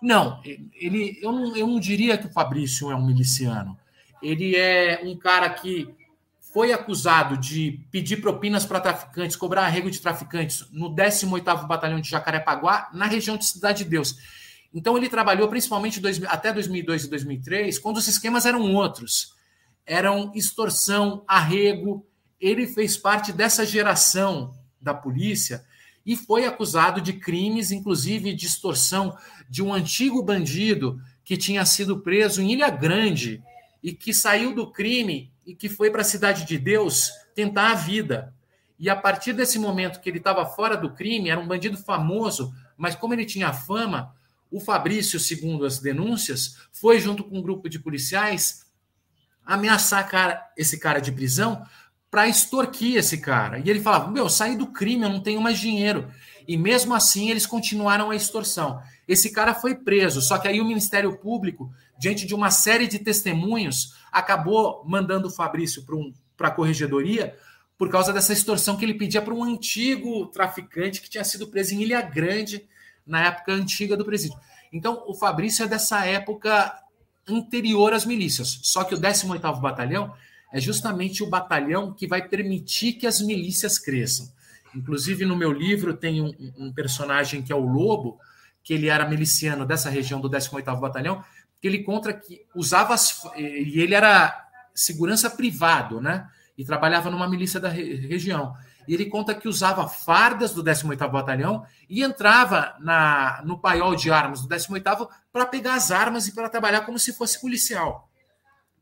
Não, ele, eu não, eu não diria que o Fabrício é um miliciano. Ele é um cara que foi acusado de pedir propinas para traficantes, cobrar arrego de traficantes no 18º Batalhão de Jacarepaguá, na região de Cidade de Deus. Então ele trabalhou principalmente dois, até 2002 e 2003, quando os esquemas eram outros. Eram extorsão, arrego. Ele fez parte dessa geração da polícia e foi acusado de crimes, inclusive de extorsão de um antigo bandido que tinha sido preso em Ilha Grande e que saiu do crime e que foi para a cidade de Deus tentar a vida. E a partir desse momento que ele estava fora do crime, era um bandido famoso, mas como ele tinha fama, o Fabrício, segundo as denúncias, foi junto com um grupo de policiais ameaçar cara, esse cara de prisão para extorquir esse cara. E ele falava: Meu, saí do crime, eu não tenho mais dinheiro. E mesmo assim, eles continuaram a extorsão. Esse cara foi preso, só que aí o Ministério Público, diante de uma série de testemunhos, acabou mandando o Fabrício para um, a corregedoria por causa dessa extorsão que ele pedia para um antigo traficante que tinha sido preso em Ilha Grande na época antiga do presídio. Então, o Fabrício é dessa época anterior às milícias. Só que o 18º Batalhão é justamente o batalhão que vai permitir que as milícias cresçam. Inclusive, no meu livro tem um, um, personagem que é o Lobo, que ele era miliciano dessa região do 18º Batalhão, que ele conta que usava as, e ele era segurança privado, né? E trabalhava numa milícia da re região. E ele conta que usava fardas do 18º Batalhão e entrava na, no paiol de armas do 18º para pegar as armas e para trabalhar como se fosse policial.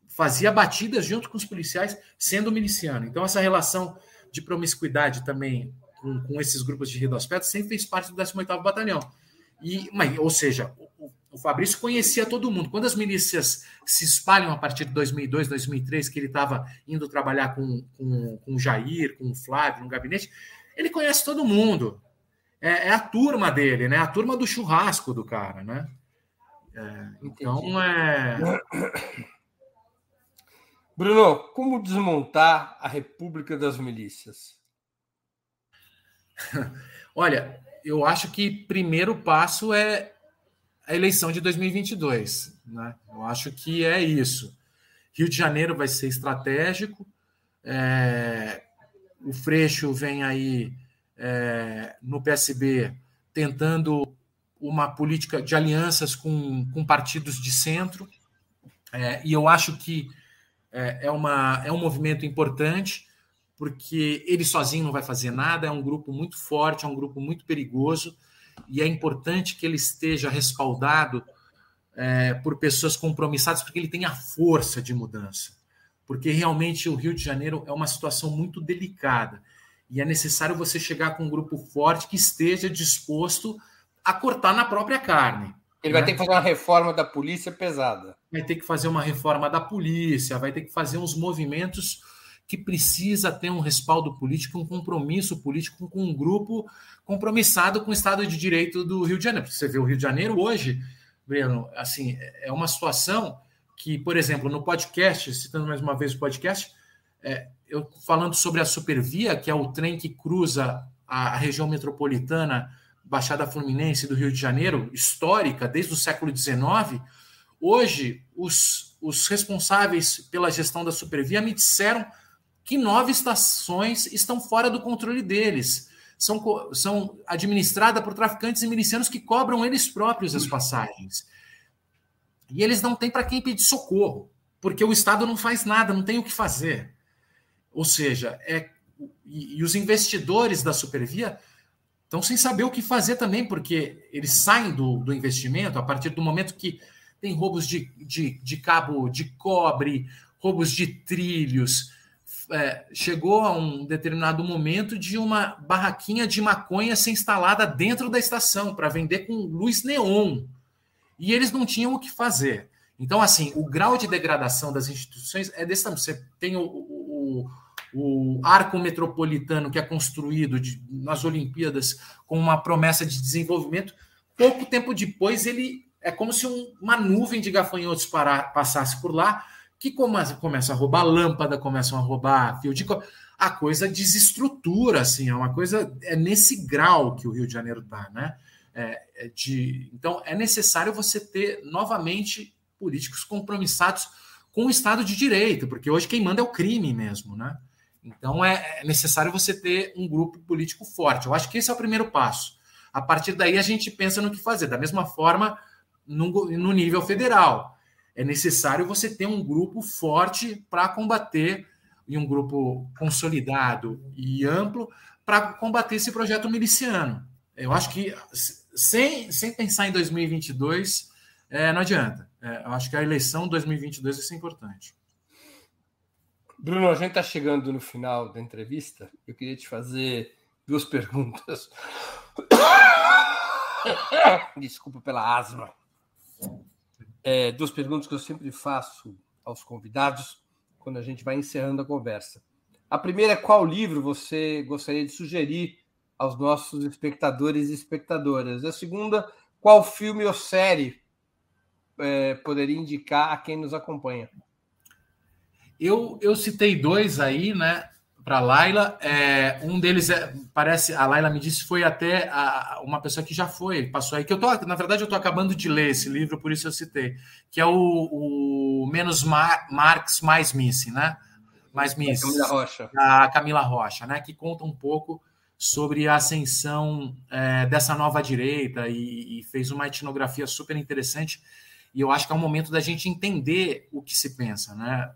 Fazia batidas junto com os policiais, sendo miliciano. Então, essa relação de promiscuidade também com, com esses grupos de Rio das Pedras sempre fez parte do 18º Batalhão. E, mas, ou seja, o Fabrício conhecia todo mundo. Quando as milícias se espalham a partir de 2002, 2003, que ele estava indo trabalhar com, com, com o Jair, com o Flávio no gabinete, ele conhece todo mundo. É, é, a turma dele, né? A turma do churrasco do cara, né? É, então é. Bruno, como desmontar a República das Milícias? <laughs> Olha, eu acho que primeiro passo é a eleição de 2022. Né? Eu acho que é isso. Rio de Janeiro vai ser estratégico. É, o Freixo vem aí é, no PSB tentando uma política de alianças com, com partidos de centro. É, e eu acho que é, é, uma, é um movimento importante, porque ele sozinho não vai fazer nada, é um grupo muito forte, é um grupo muito perigoso e é importante que ele esteja respaldado é, por pessoas compromissadas, porque ele tem a força de mudança. Porque realmente o Rio de Janeiro é uma situação muito delicada e é necessário você chegar com um grupo forte que esteja disposto a cortar na própria carne. Ele né? vai ter que fazer uma reforma da polícia pesada. Vai ter que fazer uma reforma da polícia, vai ter que fazer uns movimentos que precisa ter um respaldo político, um compromisso político com um grupo compromissado com o Estado de Direito do Rio de Janeiro. Você vê o Rio de Janeiro hoje, Breno, assim, é uma situação que, por exemplo, no podcast, citando mais uma vez o podcast, é, eu falando sobre a Supervia, que é o trem que cruza a, região metropolitana, Baixada Fluminense do Rio de Janeiro, histórica, desde o século XIX, hoje os, os responsáveis pela gestão da Supervia me disseram que nove estações estão fora do controle deles. São, são administradas por traficantes e milicianos que cobram eles próprios as passagens. E eles não têm para quem pedir socorro, porque o Estado não faz nada, não tem o que fazer. Ou seja, é, e, e os investidores da Supervia estão sem saber o que fazer também, porque eles saem do, do investimento a partir do momento que tem roubos de, de, de cabo de cobre, roubos de trilhos, é, chegou a um determinado momento de uma barraquinha de maconha ser instalada dentro da estação para vender com luz neon. E eles não tinham o que fazer. Então, assim, o grau de degradação das instituições é desse tamanho. Você tem o, o, o arco metropolitano que é construído de, nas Olimpíadas com uma promessa de desenvolvimento. Pouco tempo depois, ele é como se um, uma nuvem de gafanhotos parar, passasse por lá que começa, começa a roubar lâmpada, começam a roubar fio de a coisa desestrutura, assim, é uma coisa é nesse grau que o Rio de Janeiro está, né? É, é de, então é necessário você ter novamente políticos compromissados com o Estado de Direito, porque hoje quem manda é o crime mesmo, né? Então é, é necessário você ter um grupo político forte. Eu acho que esse é o primeiro passo. A partir daí a gente pensa no que fazer. Da mesma forma, no, no nível federal é necessário você ter um grupo forte para combater e um grupo consolidado e amplo para combater esse projeto miliciano. Eu acho que sem, sem pensar em 2022 é, não adianta. É, eu acho que a eleição 2022 vai ser importante. Bruno, a gente está chegando no final da entrevista. Eu queria te fazer duas perguntas. <coughs> Desculpa pela asma é, duas perguntas que eu sempre faço aos convidados quando a gente vai encerrando a conversa. A primeira é qual livro você gostaria de sugerir aos nossos espectadores e espectadoras? A segunda, qual filme ou série é, poderia indicar a quem nos acompanha? Eu, eu citei dois aí, né? Para Laila. É, um deles é, parece, a Laila me disse, foi até a, uma pessoa que já foi, passou aí, que eu tô, na verdade, eu estou acabando de ler esse livro, por isso eu citei, que é o, o Menos Mar, Marx, Mais Missing, né? Mais Missing. Camila Rocha. A Camila Rocha, né? Que conta um pouco sobre a ascensão é, dessa nova direita e, e, fez uma etnografia super interessante. E eu acho que é um momento da gente entender o que se pensa, né?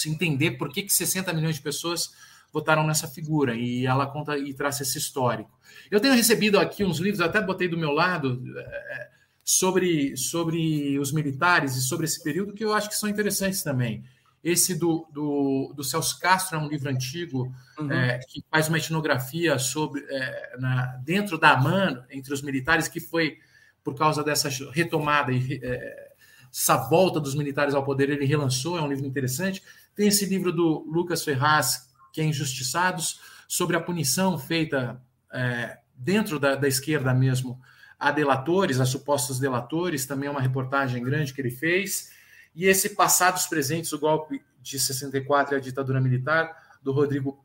Se entender por que, que 60 milhões de pessoas votaram nessa figura e ela conta e traz esse histórico. Eu tenho recebido aqui uns livros, até botei do meu lado, é, sobre, sobre os militares e sobre esse período que eu acho que são interessantes também. Esse do, do, do Celso Castro é um livro antigo uhum. é, que faz uma etnografia sobre é, na, dentro da AMAN, entre os militares, que foi por causa dessa retomada e é, essa volta dos militares ao poder, ele relançou, é um livro interessante. Tem esse livro do Lucas Ferraz, que é Injustiçados, sobre a punição feita é, dentro da, da esquerda mesmo a delatores, a supostos delatores, também é uma reportagem grande que ele fez. E esse Passados Presentes, o golpe de 64 e a ditadura militar, do Rodrigo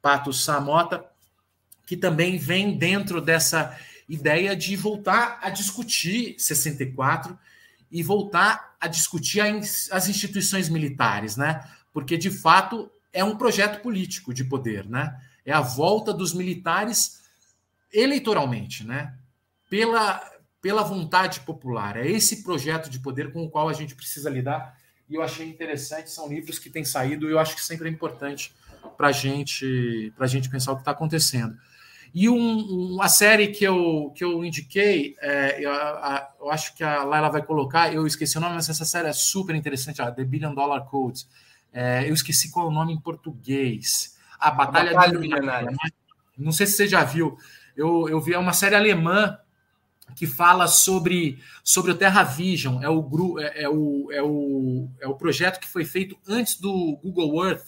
Patos Samota, que também vem dentro dessa ideia de voltar a discutir 64 e voltar a discutir as instituições militares, né? Porque de fato é um projeto político de poder, né? É a volta dos militares eleitoralmente, né? Pela pela vontade popular. É esse projeto de poder com o qual a gente precisa lidar. E eu achei interessante, são livros que têm saído, e eu acho que sempre é importante para gente, a gente pensar o que está acontecendo. E um, uma série que eu, que eu indiquei, é, eu, a, eu, acho que a Laila vai colocar, eu esqueci o nome, mas essa série é super interessante, a The Billion Dollar Code. É, eu esqueci qual é o nome em português. A Batalha, a Batalha Milionária. Não sei se você já viu. Eu, eu vi é uma série alemã que fala sobre, sobre o Terra Vision, é o, é, é, o, é, o, é o projeto que foi feito antes do Google Earth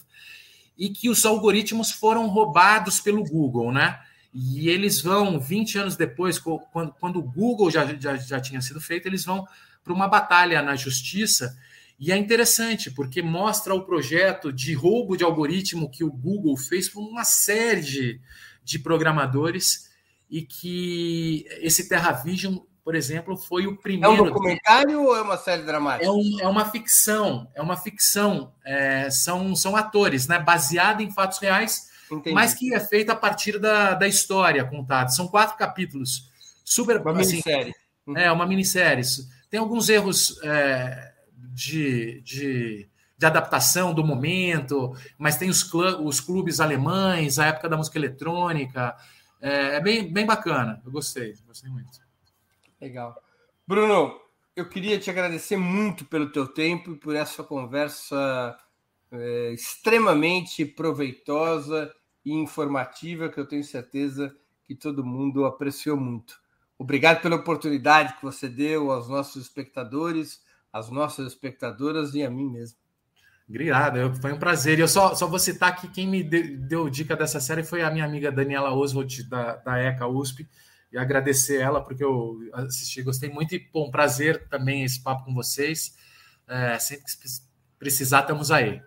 e que os algoritmos foram roubados pelo Google, né? E eles vão, 20 anos depois, quando, quando o Google já, já, já tinha sido feito, eles vão para uma batalha na justiça. E é interessante, porque mostra o projeto de roubo de algoritmo que o Google fez por uma série de, de programadores e que esse Terra Vision, por exemplo, foi o primeiro. É um documentário ou é uma série dramática? É, um, é uma ficção, é uma ficção. É, são, são atores, né? Baseada em fatos reais, Entendi. mas que é feita a partir da, da história contada. São quatro capítulos. Super. Uma assim, minissérie. É, uma minissérie. Tem alguns erros é, de, de, de, adaptação do momento, mas tem os, os clubes alemães, a época da música eletrônica. É, é, bem, bem bacana. Eu gostei, gostei muito. Legal. Bruno, eu queria te agradecer muito pelo teu tempo e por essa conversa é, extremamente proveitosa e informativa que eu tenho certeza que todo mundo apreciou muito. Obrigado pela oportunidade que você deu aos nossos espectadores, às nossas espectadoras e a mim mesmo. Obrigado, foi um prazer. E eu só, só vou citar que quem me deu dica dessa série foi a minha amiga Daniela Oswald, da, da ECA USP, e agradecer ela, porque eu assisti, gostei muito, e bom, prazer também esse papo com vocês. É, sempre que precisar, estamos aí.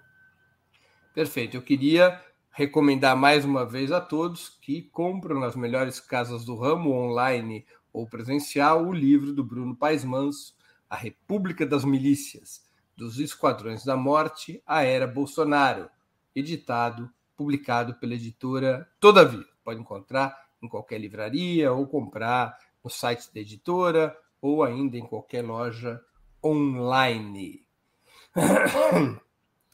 Perfeito. Eu queria recomendar mais uma vez a todos que compram nas melhores casas do ramo, online ou presencial, o livro do Bruno Paes Manso, A República das Milícias dos Esquadrões da Morte à Era Bolsonaro, editado, publicado pela editora Todavia. Pode encontrar em qualquer livraria ou comprar no site da editora ou ainda em qualquer loja online. <coughs>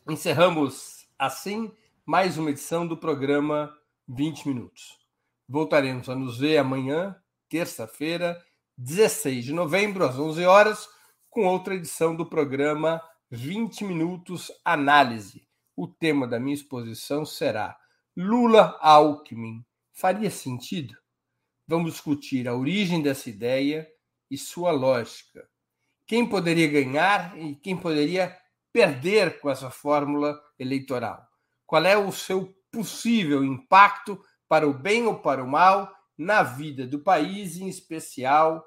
Encerramos assim mais uma edição do programa 20 Minutos. Voltaremos a nos ver amanhã, terça-feira, 16 de novembro, às 11 horas, com outra edição do programa 20 minutos análise. O tema da minha exposição será Lula Alckmin. Faria sentido? Vamos discutir a origem dessa ideia e sua lógica. Quem poderia ganhar e quem poderia perder com essa fórmula eleitoral? Qual é o seu possível impacto para o bem ou para o mal na vida do país, em especial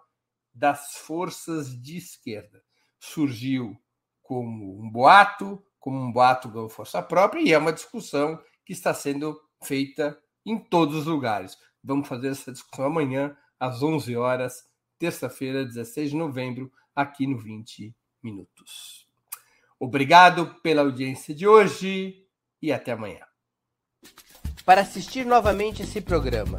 das forças de esquerda? Surgiu como um boato, como um boato ganhou força própria, e é uma discussão que está sendo feita em todos os lugares. Vamos fazer essa discussão amanhã, às 11 horas, terça-feira, 16 de novembro, aqui no 20 Minutos. Obrigado pela audiência de hoje e até amanhã. Para assistir novamente esse programa